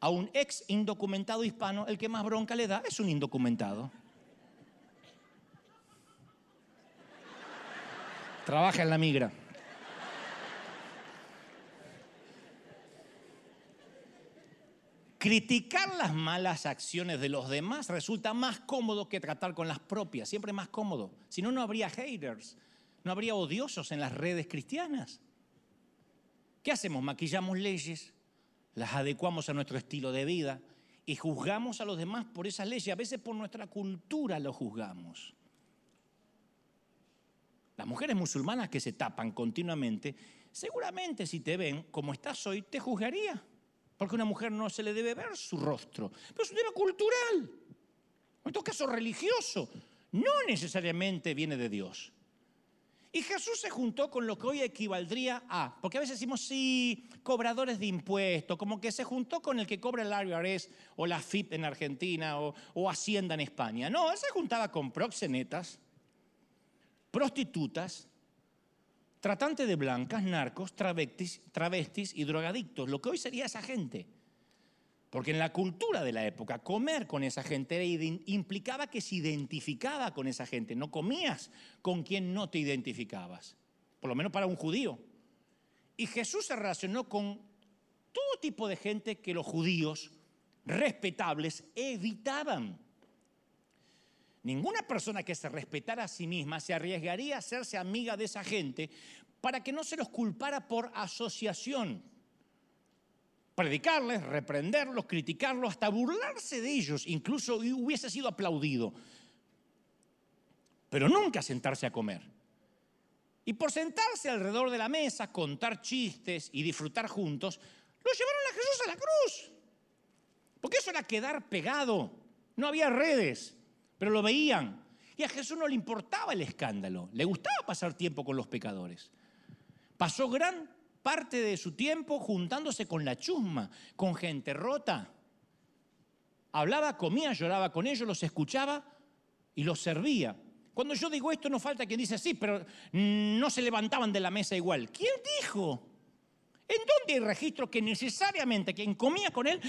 a un ex indocumentado hispano, el que más bronca le da es un indocumentado. Trabaja en la migra. Criticar las malas acciones de los demás resulta más cómodo que tratar con las propias, siempre más cómodo. Si no, no habría haters, no habría odiosos en las redes cristianas. ¿Qué hacemos? Maquillamos leyes, las adecuamos a nuestro estilo de vida y juzgamos a los demás por esas leyes. A veces por nuestra cultura lo juzgamos. Las mujeres musulmanas que se tapan continuamente, seguramente si te ven como estás hoy, te juzgaría. Porque a una mujer no se le debe ver su rostro. Pero es un tema cultural. En todo caso, religioso. No necesariamente viene de Dios. Y Jesús se juntó con lo que hoy equivaldría a, porque a veces decimos, sí, cobradores de impuestos, como que se juntó con el que cobra el IRS o la FIP en Argentina o, Hacienda en España. No, él se juntaba con proxenetas, prostitutas, tratante de blancas, narcos, travestis, travestis y drogadictos, lo que hoy sería esa gente. Porque en la cultura de la época, comer con esa gente implicaba que se identificaba con esa gente. No comías con quien no te identificabas, por lo menos para un judío. Y Jesús se relacionó con todo tipo de gente que los judíos respetables evitaban. Ninguna persona que se respetara a sí misma se arriesgaría a hacerse amiga de esa gente para que no se los culpara por asociación. Predicarles, reprenderlos, criticarlos, hasta burlarse de ellos, incluso hubiese sido aplaudido. Pero nunca sentarse a comer. Y por sentarse alrededor de la mesa, contar chistes y disfrutar juntos, lo llevaron a Jesús a la cruz. Porque eso era quedar pegado. No había redes pero lo veían. Y a Jesús no le importaba el escándalo, le gustaba pasar tiempo con los pecadores. Pasó gran parte de su tiempo juntándose con la chusma, con gente rota. Hablaba, comía, lloraba con ellos, los escuchaba y los servía. Cuando yo digo esto, no falta quien dice, sí, pero no se levantaban de la mesa igual. ¿Quién dijo? ¿En dónde hay registro que necesariamente quien comía con él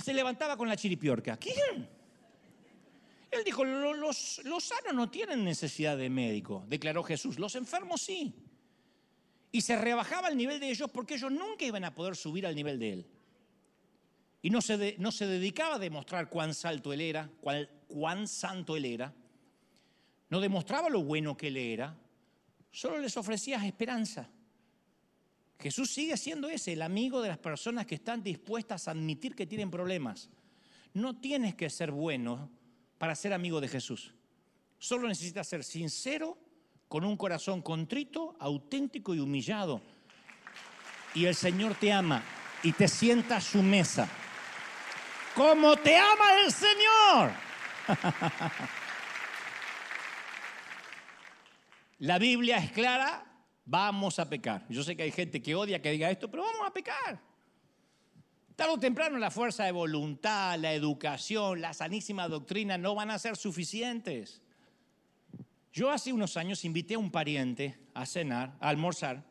se levantaba con la chiripiorca? ¿Quién? Él dijo, los, los sanos no tienen necesidad de médico, declaró Jesús, los enfermos sí. Y se rebajaba el nivel de ellos porque ellos nunca iban a poder subir al nivel de él. Y no se, no se dedicaba a demostrar cuán, salto él era, cuán, cuán santo él era. No demostraba lo bueno que él era, solo les ofrecía esperanza. Jesús sigue siendo ese, el amigo de las personas que están dispuestas a admitir que tienen problemas. No tienes que ser bueno para ser amigo de Jesús. Solo necesitas ser sincero, con un corazón contrito, auténtico y humillado. Y el Señor te ama y te sienta a su mesa. Como te ama el Señor. La Biblia es clara, vamos a pecar. Yo sé que hay gente que odia que diga esto, pero vamos a pecar. Tarde o temprano la fuerza de voluntad, la educación, la sanísima doctrina no van a ser suficientes. Yo hace unos años invité a un pariente a cenar, a almorzar.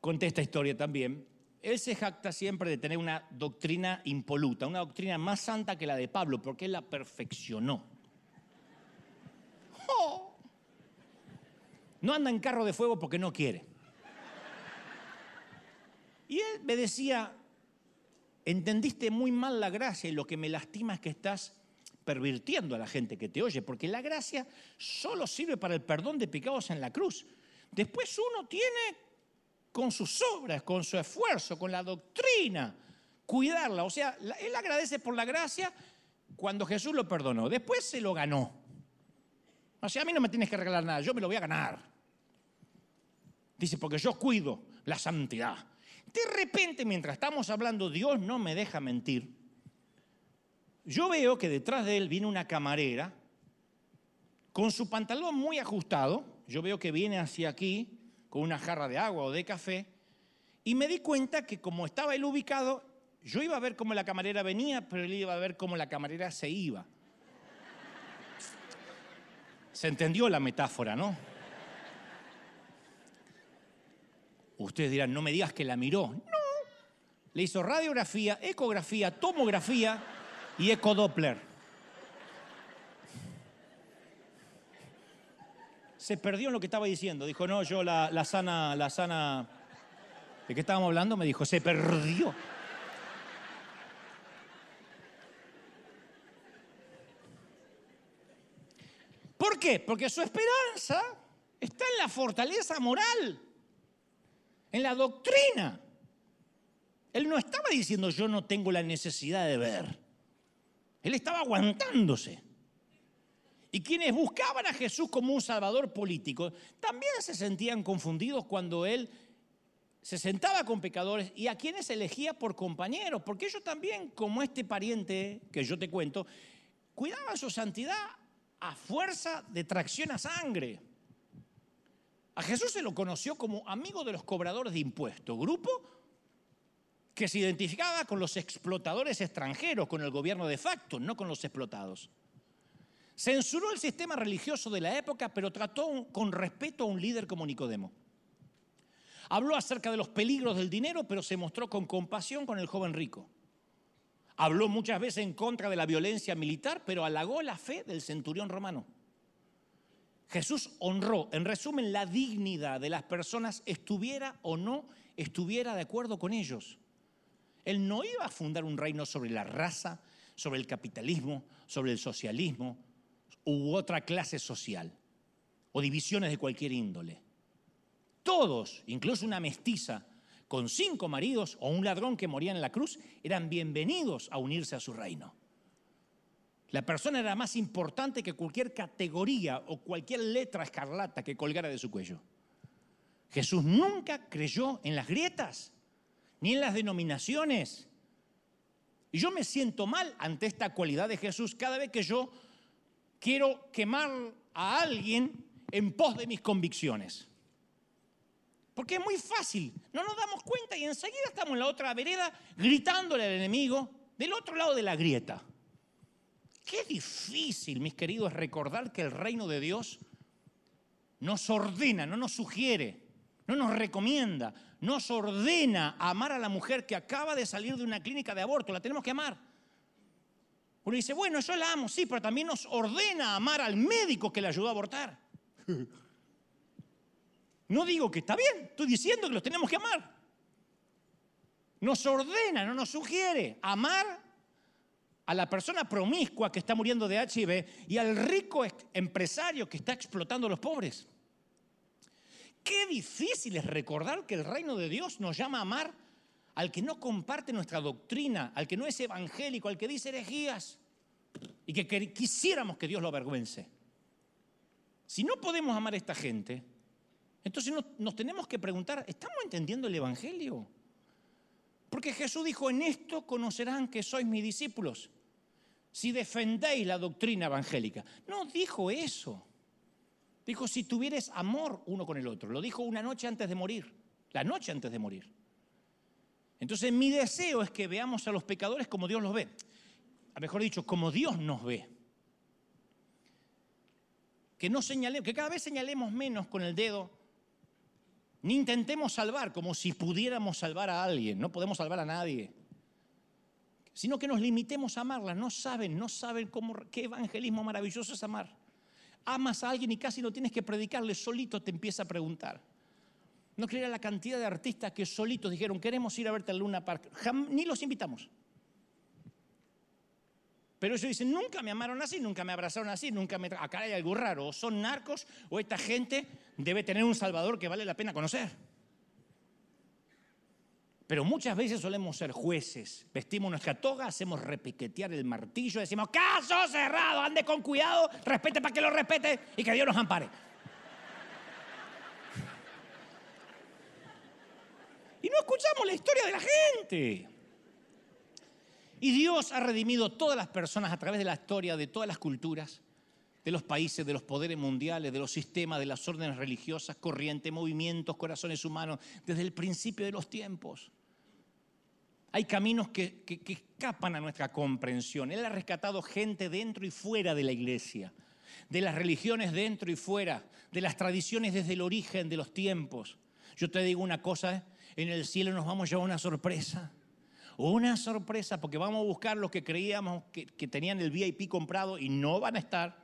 Conté esta historia también. Él se jacta siempre de tener una doctrina impoluta, una doctrina más santa que la de Pablo, porque él la perfeccionó. No anda en carro de fuego porque no quiere. Y él me decía, entendiste muy mal la gracia y lo que me lastima es que estás pervirtiendo a la gente que te oye, porque la gracia solo sirve para el perdón de pecados en la cruz. Después uno tiene con sus obras, con su esfuerzo, con la doctrina, cuidarla. O sea, él agradece por la gracia cuando Jesús lo perdonó. Después se lo ganó. O sea, a mí no me tienes que regalar nada, yo me lo voy a ganar. Dice, porque yo cuido la santidad. De repente, mientras estamos hablando, Dios no me deja mentir. Yo veo que detrás de él viene una camarera con su pantalón muy ajustado. Yo veo que viene hacia aquí con una jarra de agua o de café. Y me di cuenta que como estaba él ubicado, yo iba a ver cómo la camarera venía, pero él iba a ver cómo la camarera se iba. Se entendió la metáfora, ¿no? Ustedes dirán, no me digas que la miró. No, Le hizo radiografía, ecografía, tomografía y ecodoppler. Se perdió en lo que estaba diciendo. Dijo, no, yo la, la sana, la sana. ¿De qué estábamos hablando? Me dijo, se perdió. ¿Por qué? Porque su esperanza está en la fortaleza moral, en la doctrina. Él no estaba diciendo yo no tengo la necesidad de ver. Él estaba aguantándose. Y quienes buscaban a Jesús como un salvador político también se sentían confundidos cuando él se sentaba con pecadores y a quienes elegía por compañeros, porque ellos también, como este pariente que yo te cuento, cuidaban su santidad a fuerza de tracción a sangre. A Jesús se lo conoció como amigo de los cobradores de impuestos, grupo que se identificaba con los explotadores extranjeros, con el gobierno de facto, no con los explotados. Censuró el sistema religioso de la época, pero trató con respeto a un líder como Nicodemo. Habló acerca de los peligros del dinero, pero se mostró con compasión con el joven rico. Habló muchas veces en contra de la violencia militar, pero halagó la fe del centurión romano. Jesús honró, en resumen, la dignidad de las personas, estuviera o no estuviera de acuerdo con ellos. Él no iba a fundar un reino sobre la raza, sobre el capitalismo, sobre el socialismo u otra clase social, o divisiones de cualquier índole. Todos, incluso una mestiza, con cinco maridos o un ladrón que moría en la cruz, eran bienvenidos a unirse a su reino. La persona era más importante que cualquier categoría o cualquier letra escarlata que colgara de su cuello. Jesús nunca creyó en las grietas, ni en las denominaciones. Y yo me siento mal ante esta cualidad de Jesús cada vez que yo quiero quemar a alguien en pos de mis convicciones. Porque es muy fácil, no nos damos cuenta y enseguida estamos en la otra vereda gritándole al enemigo del otro lado de la grieta. Qué difícil, mis queridos, recordar que el reino de Dios nos ordena, no nos sugiere, no nos recomienda, nos ordena amar a la mujer que acaba de salir de una clínica de aborto, la tenemos que amar. Uno dice, bueno, yo la amo, sí, pero también nos ordena amar al médico que le ayudó a abortar. No digo que está bien, estoy diciendo que los tenemos que amar. Nos ordena, no nos sugiere amar a la persona promiscua que está muriendo de HIV y al rico empresario que está explotando a los pobres. Qué difícil es recordar que el reino de Dios nos llama a amar al que no comparte nuestra doctrina, al que no es evangélico, al que dice herejías y que quisiéramos que Dios lo avergüence. Si no podemos amar a esta gente, entonces nos, tenemos que preguntar, ¿estamos entendiendo el Evangelio? Porque Jesús dijo, en esto conocerán que sois mis discípulos, si defendéis la doctrina evangélica. No dijo eso. Dijo, si tuvieres amor uno con el otro. Lo dijo una noche antes de morir, la noche antes de morir. Entonces mi deseo es que veamos a los pecadores como Dios los ve. A mejor dicho, como Dios nos ve. Que, no señalemos, que cada vez señalemos menos con el dedo ni intentemos salvar como si pudiéramos salvar a alguien. No podemos salvar a nadie. Sino que nos limitemos a amarla. No saben, no saben cómo, qué evangelismo maravilloso es amar. Amas a alguien y casi no tienes que predicarle, solito te empieza a preguntar. No creerá la cantidad de artistas que solitos dijeron, queremos ir a verte al Luna Park. ni los invitamos. Pero ellos dicen, nunca me amaron así, nunca me abrazaron así, nunca me... Acá hay algo raro, o son narcos, o esta gente debe tener un salvador que vale la pena conocer. Pero muchas veces solemos ser jueces, vestimos nuestra toga, hacemos repiquetear el martillo, decimos, caso cerrado, ande con cuidado, respete para que lo respete y que Dios nos ampare. Y no escuchamos la historia de la gente. Y Dios ha redimido todas las personas a través de la historia de todas las culturas, de los países, de los poderes mundiales, de los sistemas, de las órdenes religiosas, corrientes, movimientos, corazones humanos, desde el principio de los tiempos. Hay caminos que, escapan a nuestra comprensión. Él ha rescatado gente dentro y fuera de la iglesia, de las religiones dentro y fuera, de las tradiciones desde el origen de los tiempos. Yo te digo una cosa, en el cielo nos vamos a llevar una sorpresa una sorpresa, porque vamos a buscar los que creíamos que, que tenían el VIP comprado y no van a estar.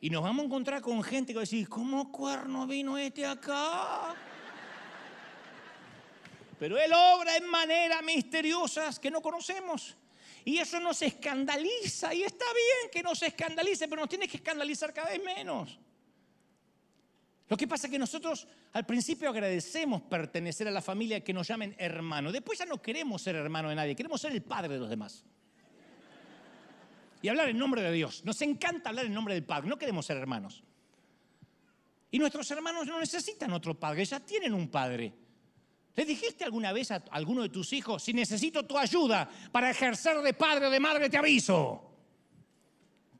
Y nos vamos a encontrar con gente que va a decir, ¿cómo cuerno vino este acá? Pero Él obra en maneras misteriosas que no conocemos. Y eso nos escandaliza. Y está bien que nos escandalice, pero nos tiene que escandalizar cada vez menos. Lo que pasa es que nosotros al principio agradecemos pertenecer a la familia que nos llamen hermano. Después ya no queremos ser hermano de nadie, queremos ser el padre de los demás. Y hablar en nombre de Dios. Nos encanta hablar en nombre del Padre, no queremos ser hermanos. Y nuestros hermanos no necesitan otro padre, ya tienen un padre. ¿Le dijiste alguna vez a alguno de tus hijos, si necesito tu ayuda para ejercer de padre o de madre, te aviso?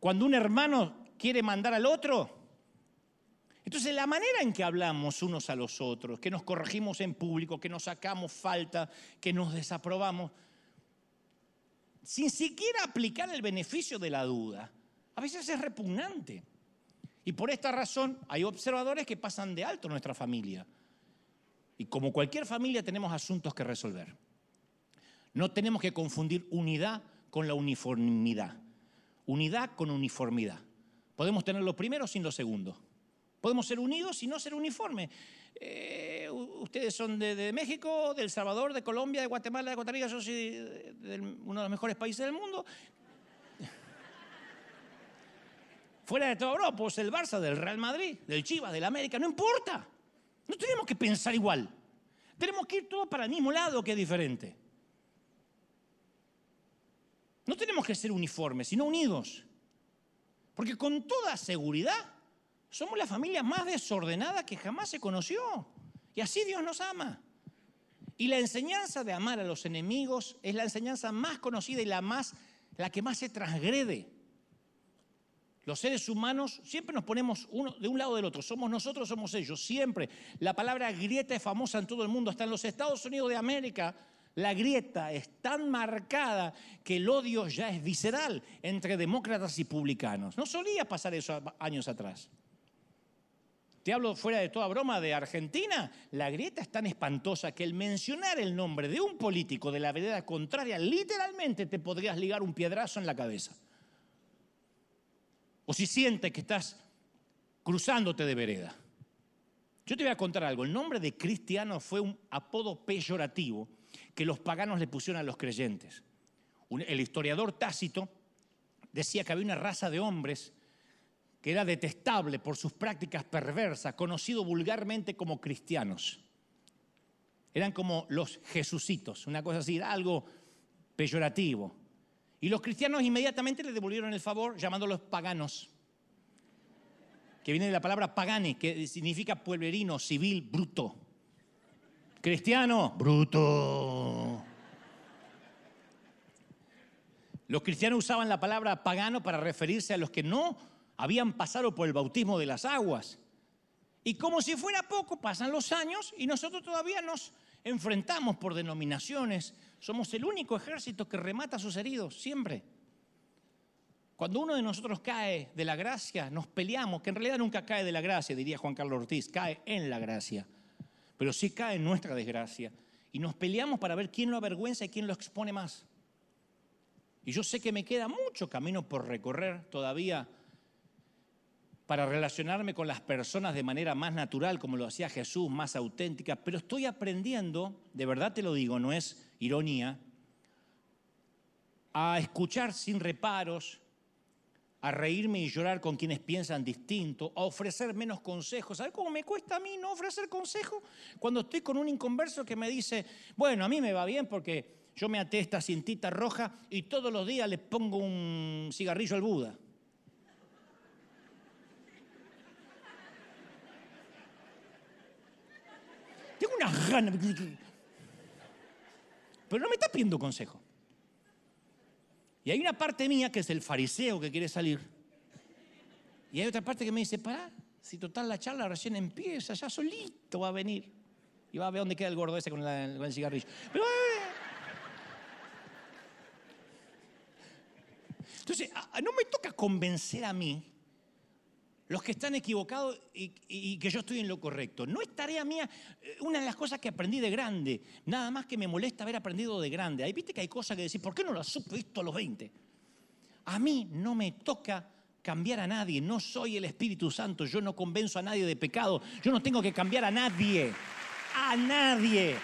Cuando un hermano quiere mandar al otro. Entonces la manera en que hablamos unos a los otros, que nos corregimos en público, que nos sacamos falta, que nos desaprobamos, sin siquiera aplicar el beneficio de la duda, a veces es repugnante. Y por esta razón hay observadores que pasan de alto nuestra familia. Y como cualquier familia tenemos asuntos que resolver. No tenemos que confundir unidad con la uniformidad. Unidad con uniformidad. Podemos tener lo primero sin lo segundo. Podemos ser unidos y no ser uniformes. Eh, ustedes son de, México, de El Salvador, de Colombia, de Guatemala, de Costa Rica, yo soy de, uno de los mejores países del mundo. Fuera de todo pues el Barça, del Real Madrid, del Chivas, del América, no importa. No tenemos que pensar igual. Tenemos que ir todos para el mismo lado que es diferente. No tenemos que ser uniformes, sino unidos. Porque con toda seguridad somos la familia más desordenada que jamás se conoció. Y así Dios nos ama. Y la enseñanza de amar a los enemigos es la enseñanza más conocida y la, más, la que más se transgrede. Los seres humanos siempre nos ponemos uno de un lado del otro. Somos nosotros, somos ellos, siempre. La palabra grieta es famosa en todo el mundo. Hasta en los Estados Unidos de América, la grieta es tan marcada que el odio ya es visceral entre demócratas y publicanos. No solía pasar eso años atrás. Te hablo fuera de toda broma de Argentina. La grieta es tan espantosa que el mencionar el nombre de un político de la vereda contraria literalmente te podrías ligar un piedrazo en la cabeza o si sientes que estás cruzándote de vereda. Yo te voy a contar algo. El nombre de cristiano fue un apodo peyorativo que los paganos le pusieron a los creyentes. El historiador Tácito decía que había una raza de hombres que era detestable por sus prácticas perversas, conocido vulgarmente como cristianos. Eran como los jesucitos, una cosa así, algo peyorativo. Y los cristianos inmediatamente le devolvieron el favor llamándolos paganos, que viene de la palabra pagani, que significa pueblerino, civil, bruto. Cristiano, bruto. Los cristianos usaban la palabra pagano para referirse a los que no habían pasado por el bautismo de las aguas. Y como si fuera poco, pasan los años y nosotros todavía nos enfrentamos por denominaciones, somos el único ejército que remata a sus heridos, siempre. Cuando uno de nosotros cae de la gracia, nos peleamos, que en realidad nunca cae de la gracia, diría Juan Carlos Ortiz, cae en la gracia, pero sí cae en nuestra desgracia. Y nos peleamos para ver quién lo avergüenza y quién lo expone más. Y yo sé que me queda mucho camino por recorrer todavía para relacionarme con las personas de manera más natural, como lo hacía Jesús, más auténtica, pero estoy aprendiendo, de verdad te lo digo, no es ironía, a escuchar sin reparos, a reírme y llorar con quienes piensan distinto, a ofrecer menos consejos. ¿Sabes cómo me cuesta a mí no ofrecer consejos? Cuando estoy con un inconverso que me dice, bueno, a mí me va bien porque yo me até esta cintita roja y todos los días le pongo un cigarrillo al Buda. Tengo una gana. Pero no me está pidiendo consejo. Y hay una parte mía que es el fariseo que quiere salir. Y hay otra parte que me dice, pará, si total la charla recién empieza, ya solito va a venir. Y va a ver dónde queda el gordo ese con, el cigarrillo. Entonces, no me toca convencer a mí los que están equivocados y, que yo estoy en lo correcto. No es tarea mía, eh, una de las cosas que aprendí de grande, nada más que me molesta haber aprendido de grande. Ahí viste que hay cosas que decir, ¿por qué no las supe visto a los 20? A mí no me toca cambiar a nadie, no soy el Espíritu Santo, yo no convenzo a nadie de pecado, yo no tengo que cambiar a nadie, a nadie.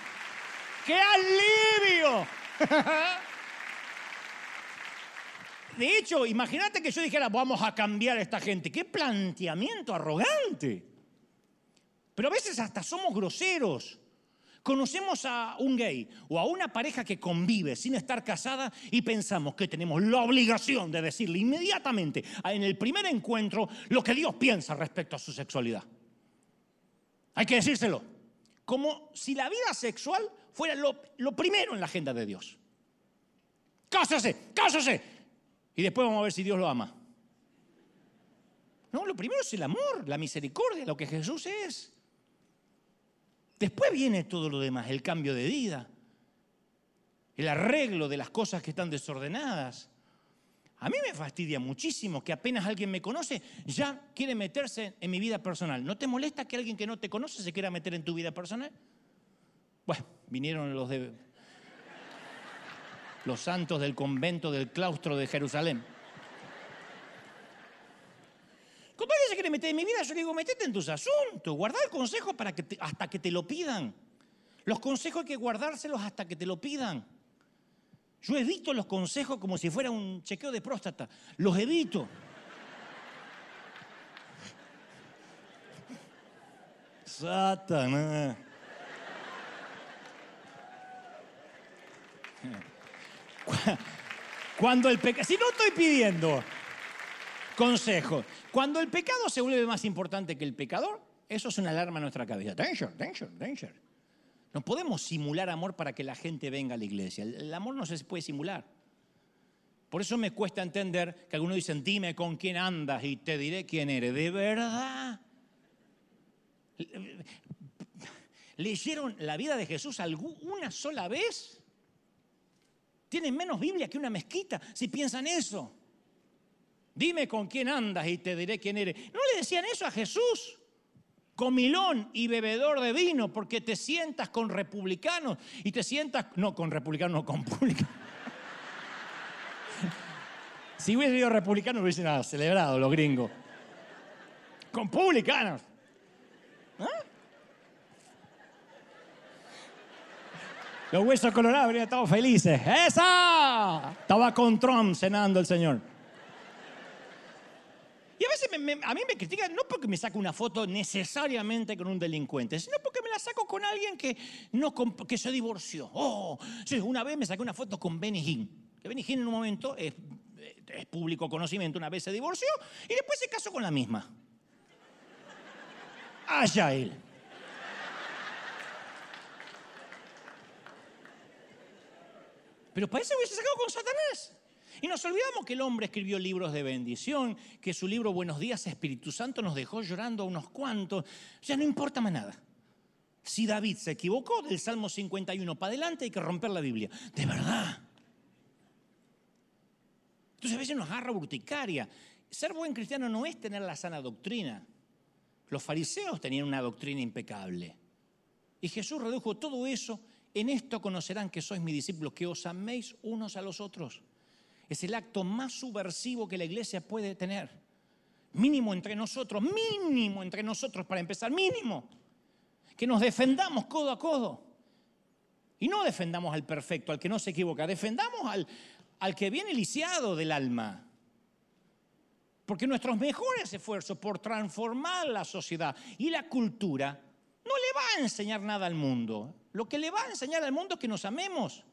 ¡Qué alivio! De hecho, imagínate que yo dijera, vamos a cambiar a esta gente. ¡Qué planteamiento arrogante! Pero a veces hasta somos groseros. Conocemos a un gay o a una pareja que convive sin estar casada y pensamos que tenemos la obligación de decirle inmediatamente en el primer encuentro lo que Dios piensa respecto a su sexualidad. Hay que decírselo. Como si la vida sexual fuera lo, primero en la agenda de Dios. Cásase, cásase. Y después vamos a ver si Dios lo ama. No, lo primero es el amor, la misericordia, lo que Jesús es. Después viene todo lo demás, el cambio de vida, el arreglo de las cosas que están desordenadas. A mí me fastidia muchísimo que apenas alguien me conoce ya quiere meterse en mi vida personal. ¿No te molesta que alguien que no te conoce se quiera meter en tu vida personal? Bueno, vinieron los de los santos del convento del claustro de Jerusalén. Alguien se quiere meter en mi vida, yo le digo, metete en tus asuntos, guarda el consejo para que hasta que te lo pidan. Los consejos hay que guardárselos hasta que te lo pidan. Yo evito los consejos como si fuera un chequeo de próstata. Los evito. Satanás. Cuando el pecado, si no estoy pidiendo consejo, cuando el pecado se vuelve más importante que el pecador, eso es una alarma en nuestra cabeza. Danger, danger, danger. No podemos simular amor para que la gente venga a la iglesia. El amor no se puede simular. Por eso me cuesta entender que algunos dicen, dime con quién andas y te diré quién eres. ¿De verdad? ¿Leyeron la vida de Jesús una sola vez? Tienen menos Biblia que una mezquita si piensan eso. Dime con quién andas y te diré quién eres. ¿No le decían eso a Jesús? Comilón y bebedor de vino, porque te sientas con republicanos y te sientas, no con republicanos, no con pública. si hubiese sido republicano, hubiesen celebrado los gringos. Con publicanos. Los huesos colorados habrían estado felices. ¡Esa! Estaba con Trump cenando el Señor. Y a veces a mí me critican no porque me saco una foto necesariamente con un delincuente, sino porque me la saco con alguien que, no, que se divorció. Oh, una vez me saqué una foto con Benny Hinn. Que Benny Hinn en un momento es, es público conocimiento, una vez se divorció y después se casó con la misma. Allá él. Pero para eso hubiese sacado con Satanás. Y nos olvidamos que el hombre escribió libros de bendición, que su libro Buenos días Espíritu Santo nos dejó llorando a unos cuantos. Ya no importa más nada. Si David se equivocó del Salmo 51 para adelante hay que romper la Biblia. De verdad. Entonces a veces nos agarra urticaria. Ser buen cristiano no es tener la sana doctrina. Los fariseos tenían una doctrina impecable. Y Jesús redujo todo eso. En esto conocerán que sois mis discípulos, que os améis unos a los otros. Es el acto más subversivo que la iglesia puede tener. Mínimo entre nosotros, mínimo entre nosotros para empezar, mínimo. Que nos defendamos codo a codo. Y no defendamos al perfecto, al que no se equivoca, defendamos al, al que viene lisiado del alma. Porque nuestros mejores esfuerzos por transformar la sociedad y la cultura no le va a enseñar nada al mundo. Lo que le va a enseñar al mundo es que nos amemos.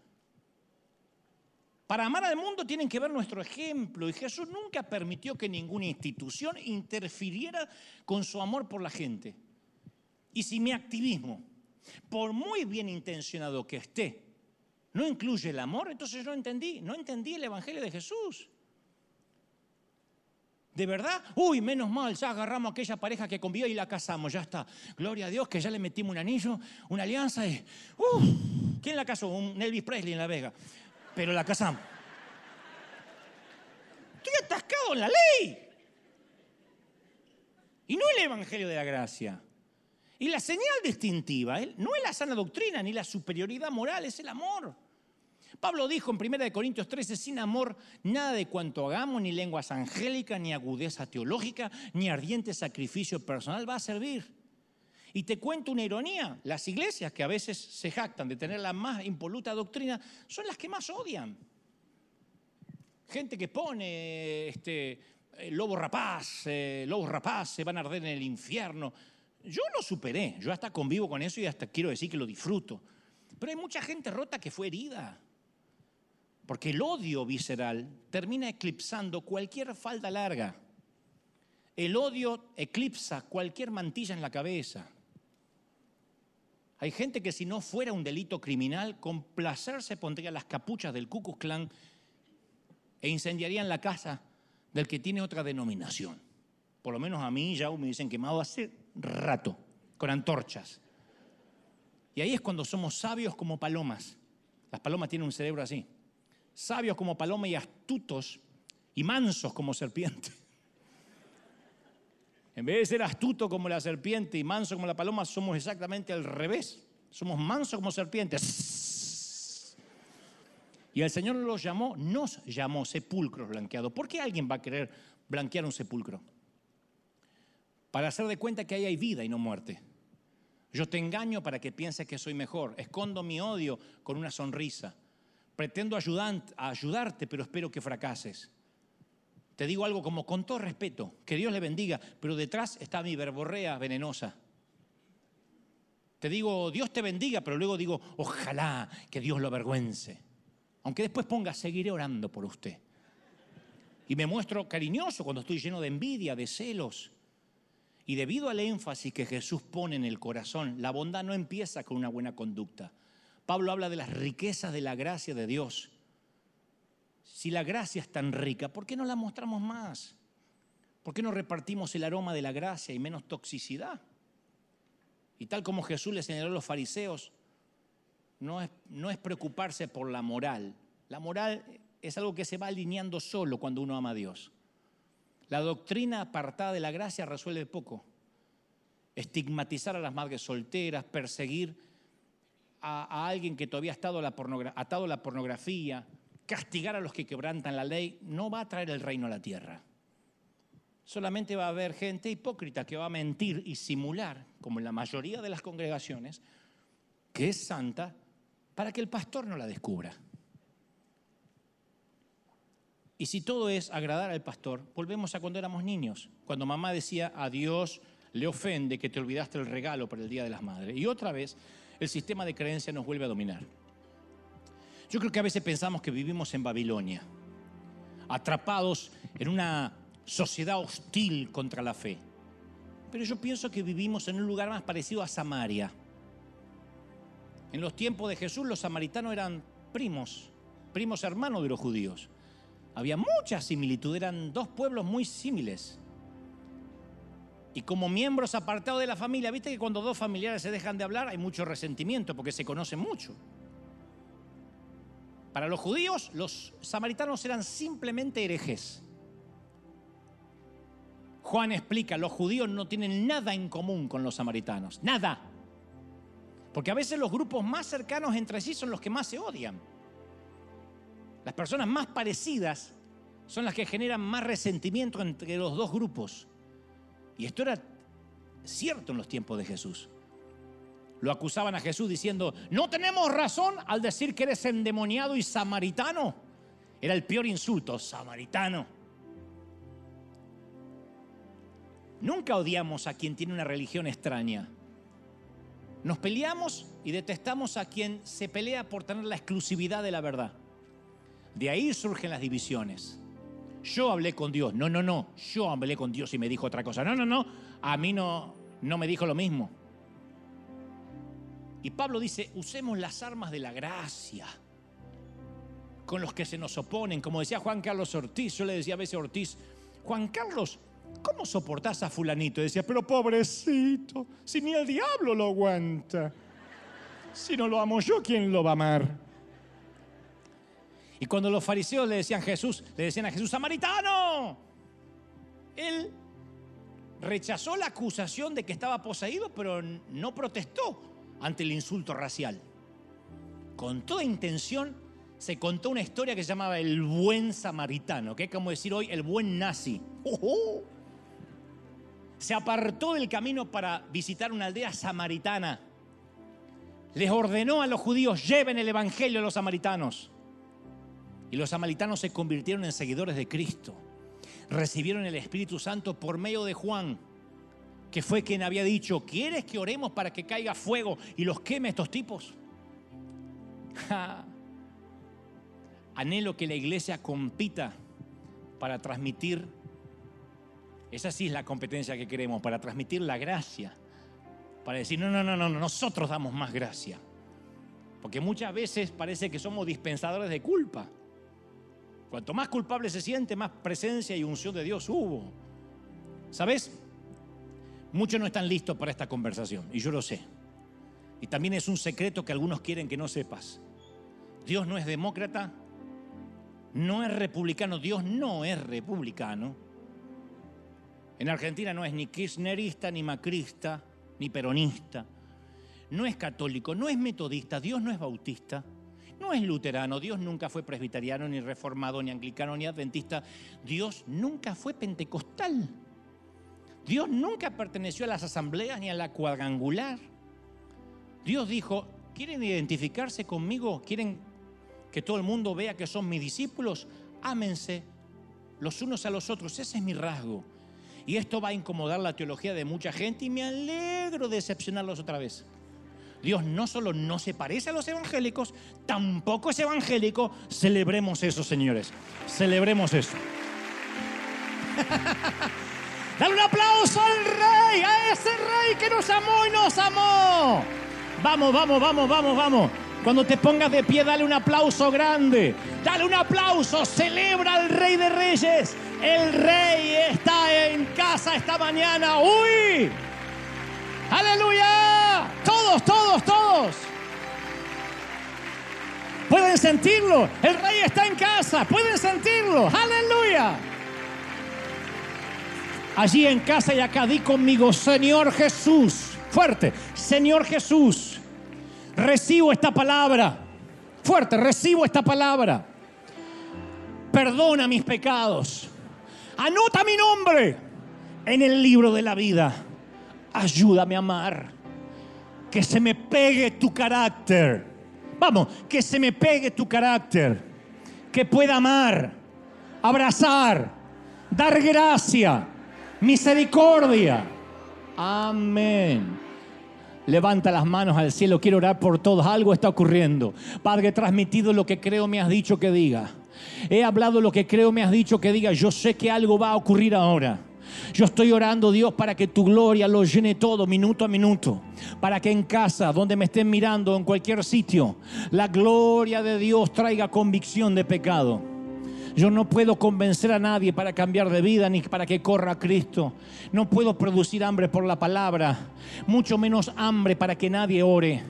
Para amar al mundo tienen que ver nuestro ejemplo y Jesús nunca permitió que ninguna institución interfiriera con su amor por la gente. Y si mi activismo, por muy bien intencionado que esté, no incluye el amor, entonces no entendí, no entendí el Evangelio de Jesús. ¿De verdad? Uy, menos mal, ya agarramos a aquella pareja que convivió y la casamos, ya está. Gloria a Dios que ya le metimos un anillo, una alianza y... Uh, ¿Quién la casó? Un Elvis Presley en La Vega pero la casamos. Estoy atascado en la ley. Y no el Evangelio de la gracia. Y la señal distintiva ¿eh? no es la sana doctrina ni la superioridad moral, es el amor. Pablo dijo en 1 Corintios 13, sin amor, nada de cuanto hagamos, ni lenguas angélicas, ni agudeza teológica, ni ardiente sacrificio personal va a servir. Y te cuento una ironía, las iglesias que a veces se jactan de tener la más impoluta doctrina son las que más odian. Gente que pone este, eh, lobo rapaz, eh, lobos rapaz se van a arder en el infierno. Yo lo superé, yo hasta convivo con eso y hasta quiero decir que lo disfruto. Pero hay mucha gente rota que fue herida. Porque el odio visceral termina eclipsando cualquier falda larga. El odio eclipsa cualquier mantilla en la cabeza. Hay gente que si no fuera un delito criminal, con placer se pondría las capuchas del Ku Klan e incendiarían la casa del que tiene otra denominación. Por lo menos a mí ya me dicen quemado hace rato, con antorchas. Y ahí es cuando somos sabios como palomas. Las palomas tienen un cerebro así. Sabios como paloma y astutos y mansos como serpiente. En vez de ser astuto como la serpiente y manso como la paloma, somos exactamente al revés. Somos mansos como serpientes. Y el Señor los llamó, nos llamó sepulcros blanqueados. ¿Por qué alguien va a querer blanquear un sepulcro? Para hacer de cuenta que ahí hay vida y no muerte. Yo te engaño para que pienses que soy mejor. Escondo mi odio con una sonrisa. Pretendo ayudarte, pero espero que fracases. Te digo algo como con todo respeto, que Dios le bendiga, pero detrás está mi verborrea venenosa. Te digo, Dios te bendiga, pero luego digo, ojalá que Dios lo avergüence. Aunque después ponga, seguiré orando por usted. Y me muestro cariñoso cuando estoy lleno de envidia, de celos. Y debido al énfasis que Jesús pone en el corazón, la bondad no empieza con una buena conducta. Pablo habla de las riquezas de la gracia de Dios si la gracia es tan rica, ¿por qué no la mostramos más? ¿Por qué no repartimos el aroma de la gracia y menos toxicidad? Y tal como Jesús le señaló a los fariseos, no es, preocuparse por la moral. La moral es algo que se va alineando solo cuando uno ama a Dios. La doctrina apartada de la gracia resuelve poco. Estigmatizar a las madres solteras, perseguir a, alguien que todavía ha estado atado a la pornografía, castigar a los que quebrantan la ley, no va a traer el reino a la tierra. Solamente va a haber gente hipócrita que va a mentir y simular, como en la mayoría de las congregaciones, que es santa para que el pastor no la descubra. Y si todo es agradar al pastor, volvemos a cuando éramos niños, cuando mamá decía a Dios le ofende que te olvidaste el regalo para el Día de las Madres. Y otra vez el sistema de creencia nos vuelve a dominar. Yo creo que a veces pensamos que vivimos en Babilonia, atrapados en una sociedad hostil contra la fe. Pero yo pienso que vivimos en un lugar más parecido a Samaria. En los tiempos de Jesús los samaritanos eran primos, primos hermanos de los judíos. Había mucha similitud, eran dos pueblos muy similares. Y como miembros apartados de la familia, viste que cuando dos familiares se dejan de hablar hay mucho resentimiento porque se conocen mucho. Para los judíos, los samaritanos eran simplemente herejes. Juan explica, los judíos no tienen nada en común con los samaritanos, nada. Porque a veces los grupos más cercanos entre sí son los que más se odian. Las personas más parecidas son las que generan más resentimiento entre los dos grupos. Y esto era cierto en los tiempos de Jesús. Lo acusaban a Jesús diciendo, no tenemos razón al decir que eres endemoniado y samaritano. Era el peor insulto, samaritano. Nunca odiamos a quien tiene una religión extraña. Nos peleamos y detestamos a quien se pelea por tener la exclusividad de la verdad. De ahí surgen las divisiones. Yo hablé con Dios. No, no, no. Yo hablé con Dios y me dijo otra cosa. No, no, no. A mí no, no me dijo lo mismo. Y Pablo dice, usemos las armas de la gracia con los que se nos oponen. Como decía Juan Carlos Ortiz, yo le decía a veces a Ortiz, Juan Carlos, ¿cómo soportás a fulanito? Y decía, pero pobrecito, si ni el diablo lo aguanta. Si no lo amo yo, ¿quién lo va a amar? Y cuando los fariseos le decían a Jesús, le decían a Jesús, samaritano, él rechazó la acusación de que estaba poseído, pero no protestó ante el insulto racial. Con toda intención se contó una historia que se llamaba el buen samaritano, que es como decir hoy el buen nazi. Se apartó del camino para visitar una aldea samaritana. Les ordenó a los judíos, lleven el evangelio a los samaritanos. Y los samaritanos se convirtieron en seguidores de Cristo. Recibieron el Espíritu Santo por medio de Juan, que fue quien había dicho, ¿quieres que oremos para que caiga fuego y los queme estos tipos? Anhelo que la iglesia compita para transmitir, esa sí es la competencia que queremos, para transmitir la gracia, para decir, no, no, no, no, nosotros damos más gracia. Porque muchas veces parece que somos dispensadores de culpa. Cuanto más culpable se siente, más presencia y unción de Dios hubo. ¿Sabes? Muchos no están listos para esta conversación, y yo lo sé. Y también es un secreto que algunos quieren que no sepas. Dios no es demócrata, no es republicano, Dios no es republicano. En Argentina no es ni kirchnerista, ni macrista, ni peronista. No es católico, no es metodista, Dios no es bautista, no es luterano, Dios nunca fue presbiteriano, ni reformado, ni anglicano, ni adventista. Dios nunca fue pentecostal. Dios nunca perteneció a las asambleas ni a la cuadrangular. Dios dijo, ¿quieren identificarse conmigo? ¿Quieren que todo el mundo vea que son mis discípulos, ámense los unos a los otros. Ese es mi rasgo. Y esto va a incomodar la teología de mucha gente y me alegro de decepcionarlos otra vez. Dios no solo no se parece a los evangélicos, tampoco es evangélico. Celebremos eso, señores. Celebremos eso. Dale un aplauso al rey, a ese rey que nos amó y nos amó. Vamos, vamos, vamos, vamos, vamos. Cuando te pongas de pie, dale un aplauso grande. Dale un aplauso. Celebra al Rey de Reyes. El Rey está en casa esta mañana. ¡Uy! ¡Aleluya! Todos, todos, todos. Pueden sentirlo. El Rey está en casa. Pueden sentirlo. ¡Aleluya! Allí en casa y acá di conmigo, Señor Jesús. Fuerte. Señor Jesús Recibo esta palabra. Fuerte, recibo esta palabra. Perdona mis pecados. Anota mi nombre en el libro de la vida. Ayúdame a amar. Que se me pegue tu carácter. Vamos, que se me pegue tu carácter. Que pueda amar, abrazar, dar gracia, misericordia. Amén. Levanta las manos al cielo, quiero orar por todos. Algo está ocurriendo. Padre, he transmitido lo que creo me has dicho que diga. He hablado lo que creo me has dicho que diga. Yo sé que algo va a ocurrir ahora. Yo estoy orando, Dios, para que tu gloria lo llene todo, minuto a minuto. Para que en casa, donde me estén mirando, en cualquier sitio, la gloria de Dios traiga convicción de pecado. Yo no puedo convencer a nadie para cambiar de vida ni para que corra a Cristo. No puedo producir hambre por la palabra, mucho menos hambre para que nadie ore.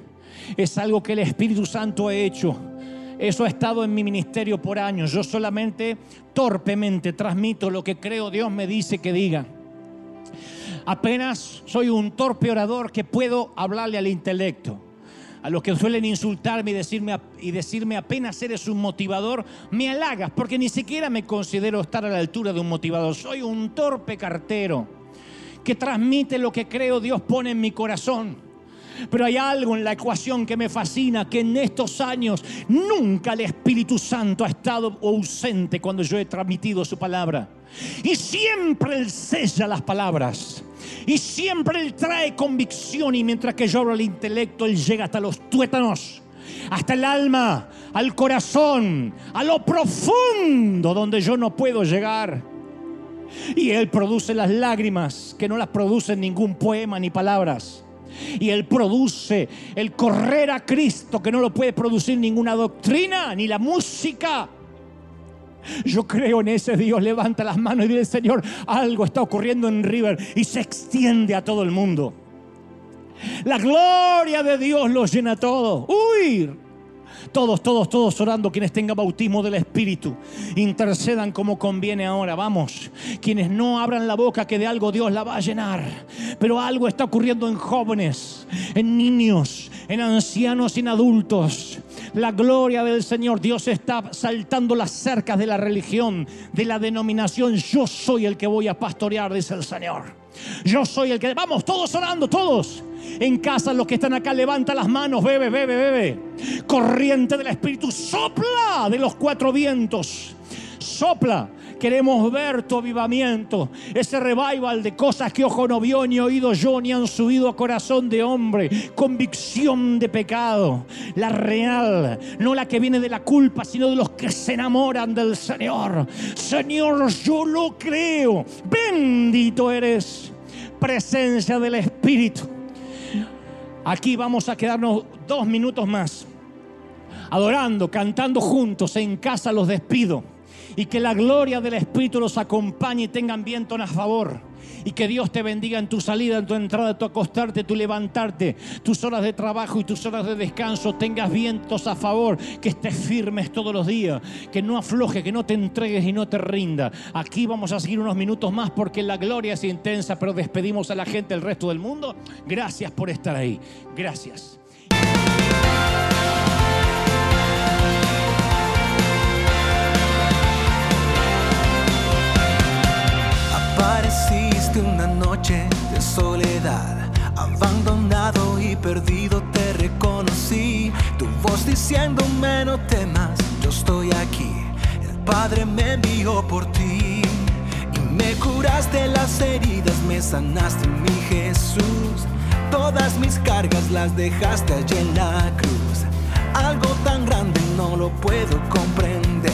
Es algo que el Espíritu Santo ha hecho. Eso ha estado en mi ministerio por años. Yo solamente torpemente transmito lo que creo Dios me dice que diga. Apenas soy un torpe orador que puedo hablarle al intelecto a los que suelen insultarme y decirme, y decirme apenas eres un motivador, me halagas, porque ni siquiera me considero estar a la altura de un motivador. Soy un torpe cartero que transmite lo que creo Dios pone en mi corazón. Pero hay algo en la ecuación que me fascina, que en estos años nunca el Espíritu Santo ha estado ausente cuando yo he transmitido su palabra. Y siempre Él sella las palabras. Y siempre Él trae convicción y mientras que yo hablo el intelecto, Él llega hasta los tuétanos, hasta el alma, al corazón, a lo profundo donde yo no puedo llegar. Y Él produce las lágrimas que no las produce ningún poema ni palabras. Y Él produce el correr a Cristo que no lo puede producir ninguna doctrina ni la música. Yo creo en ese Dios. Levanta las manos y dile, Señor, algo está ocurriendo en River y se extiende a todo el mundo. La gloria de Dios lo llena todo. Uy, Todos, todos, todos orando. Quienes tengan bautismo del Espíritu, intercedan como conviene ahora. Vamos. Quienes no abran la boca, que de algo Dios la va a llenar. Pero algo está ocurriendo en jóvenes, en niños, en ancianos y en adultos. La gloria del Señor. Dios está saltando las cercas de la religión, de la denominación. Yo soy el que voy a pastorear, dice el Señor. Yo soy el que... Vamos, todos orando, todos. En casa, los que están acá, levanta las manos, bebe, bebe, bebe. Corriente del Espíritu, sopla de los cuatro vientos. Sopla. Queremos ver tu avivamiento, ese revival de cosas que ojo no vio, ni oído yo, ni han subido a corazón de hombre. Convicción de pecado, la real, no la que viene de la culpa, sino de los que se enamoran del Señor. Señor, yo lo creo. Bendito eres, presencia del Espíritu. Aquí vamos a quedarnos dos minutos más, adorando, cantando juntos. En casa los despido y que la gloria del Espíritu los acompañe y tengan viento a favor. Y que Dios te bendiga en tu salida, en tu entrada, tu acostarte, tu levantarte, tus horas de trabajo y tus horas de descanso. Tengas vientos a favor, que estés firmes todos los días, que no afloje, que no te entregues y no te rinda. Aquí vamos a seguir unos minutos más porque la gloria es intensa, pero despedimos a la gente del resto del mundo. Gracias por estar ahí. Gracias. Apareciste una noche de soledad, abandonado y perdido te reconocí. Tu voz diciéndome no temas, yo estoy aquí. El Padre me envió por ti y me curaste las heridas, me sanaste mi Jesús. Todas mis cargas las dejaste allí en la cruz. Algo tan grande no lo puedo comprender.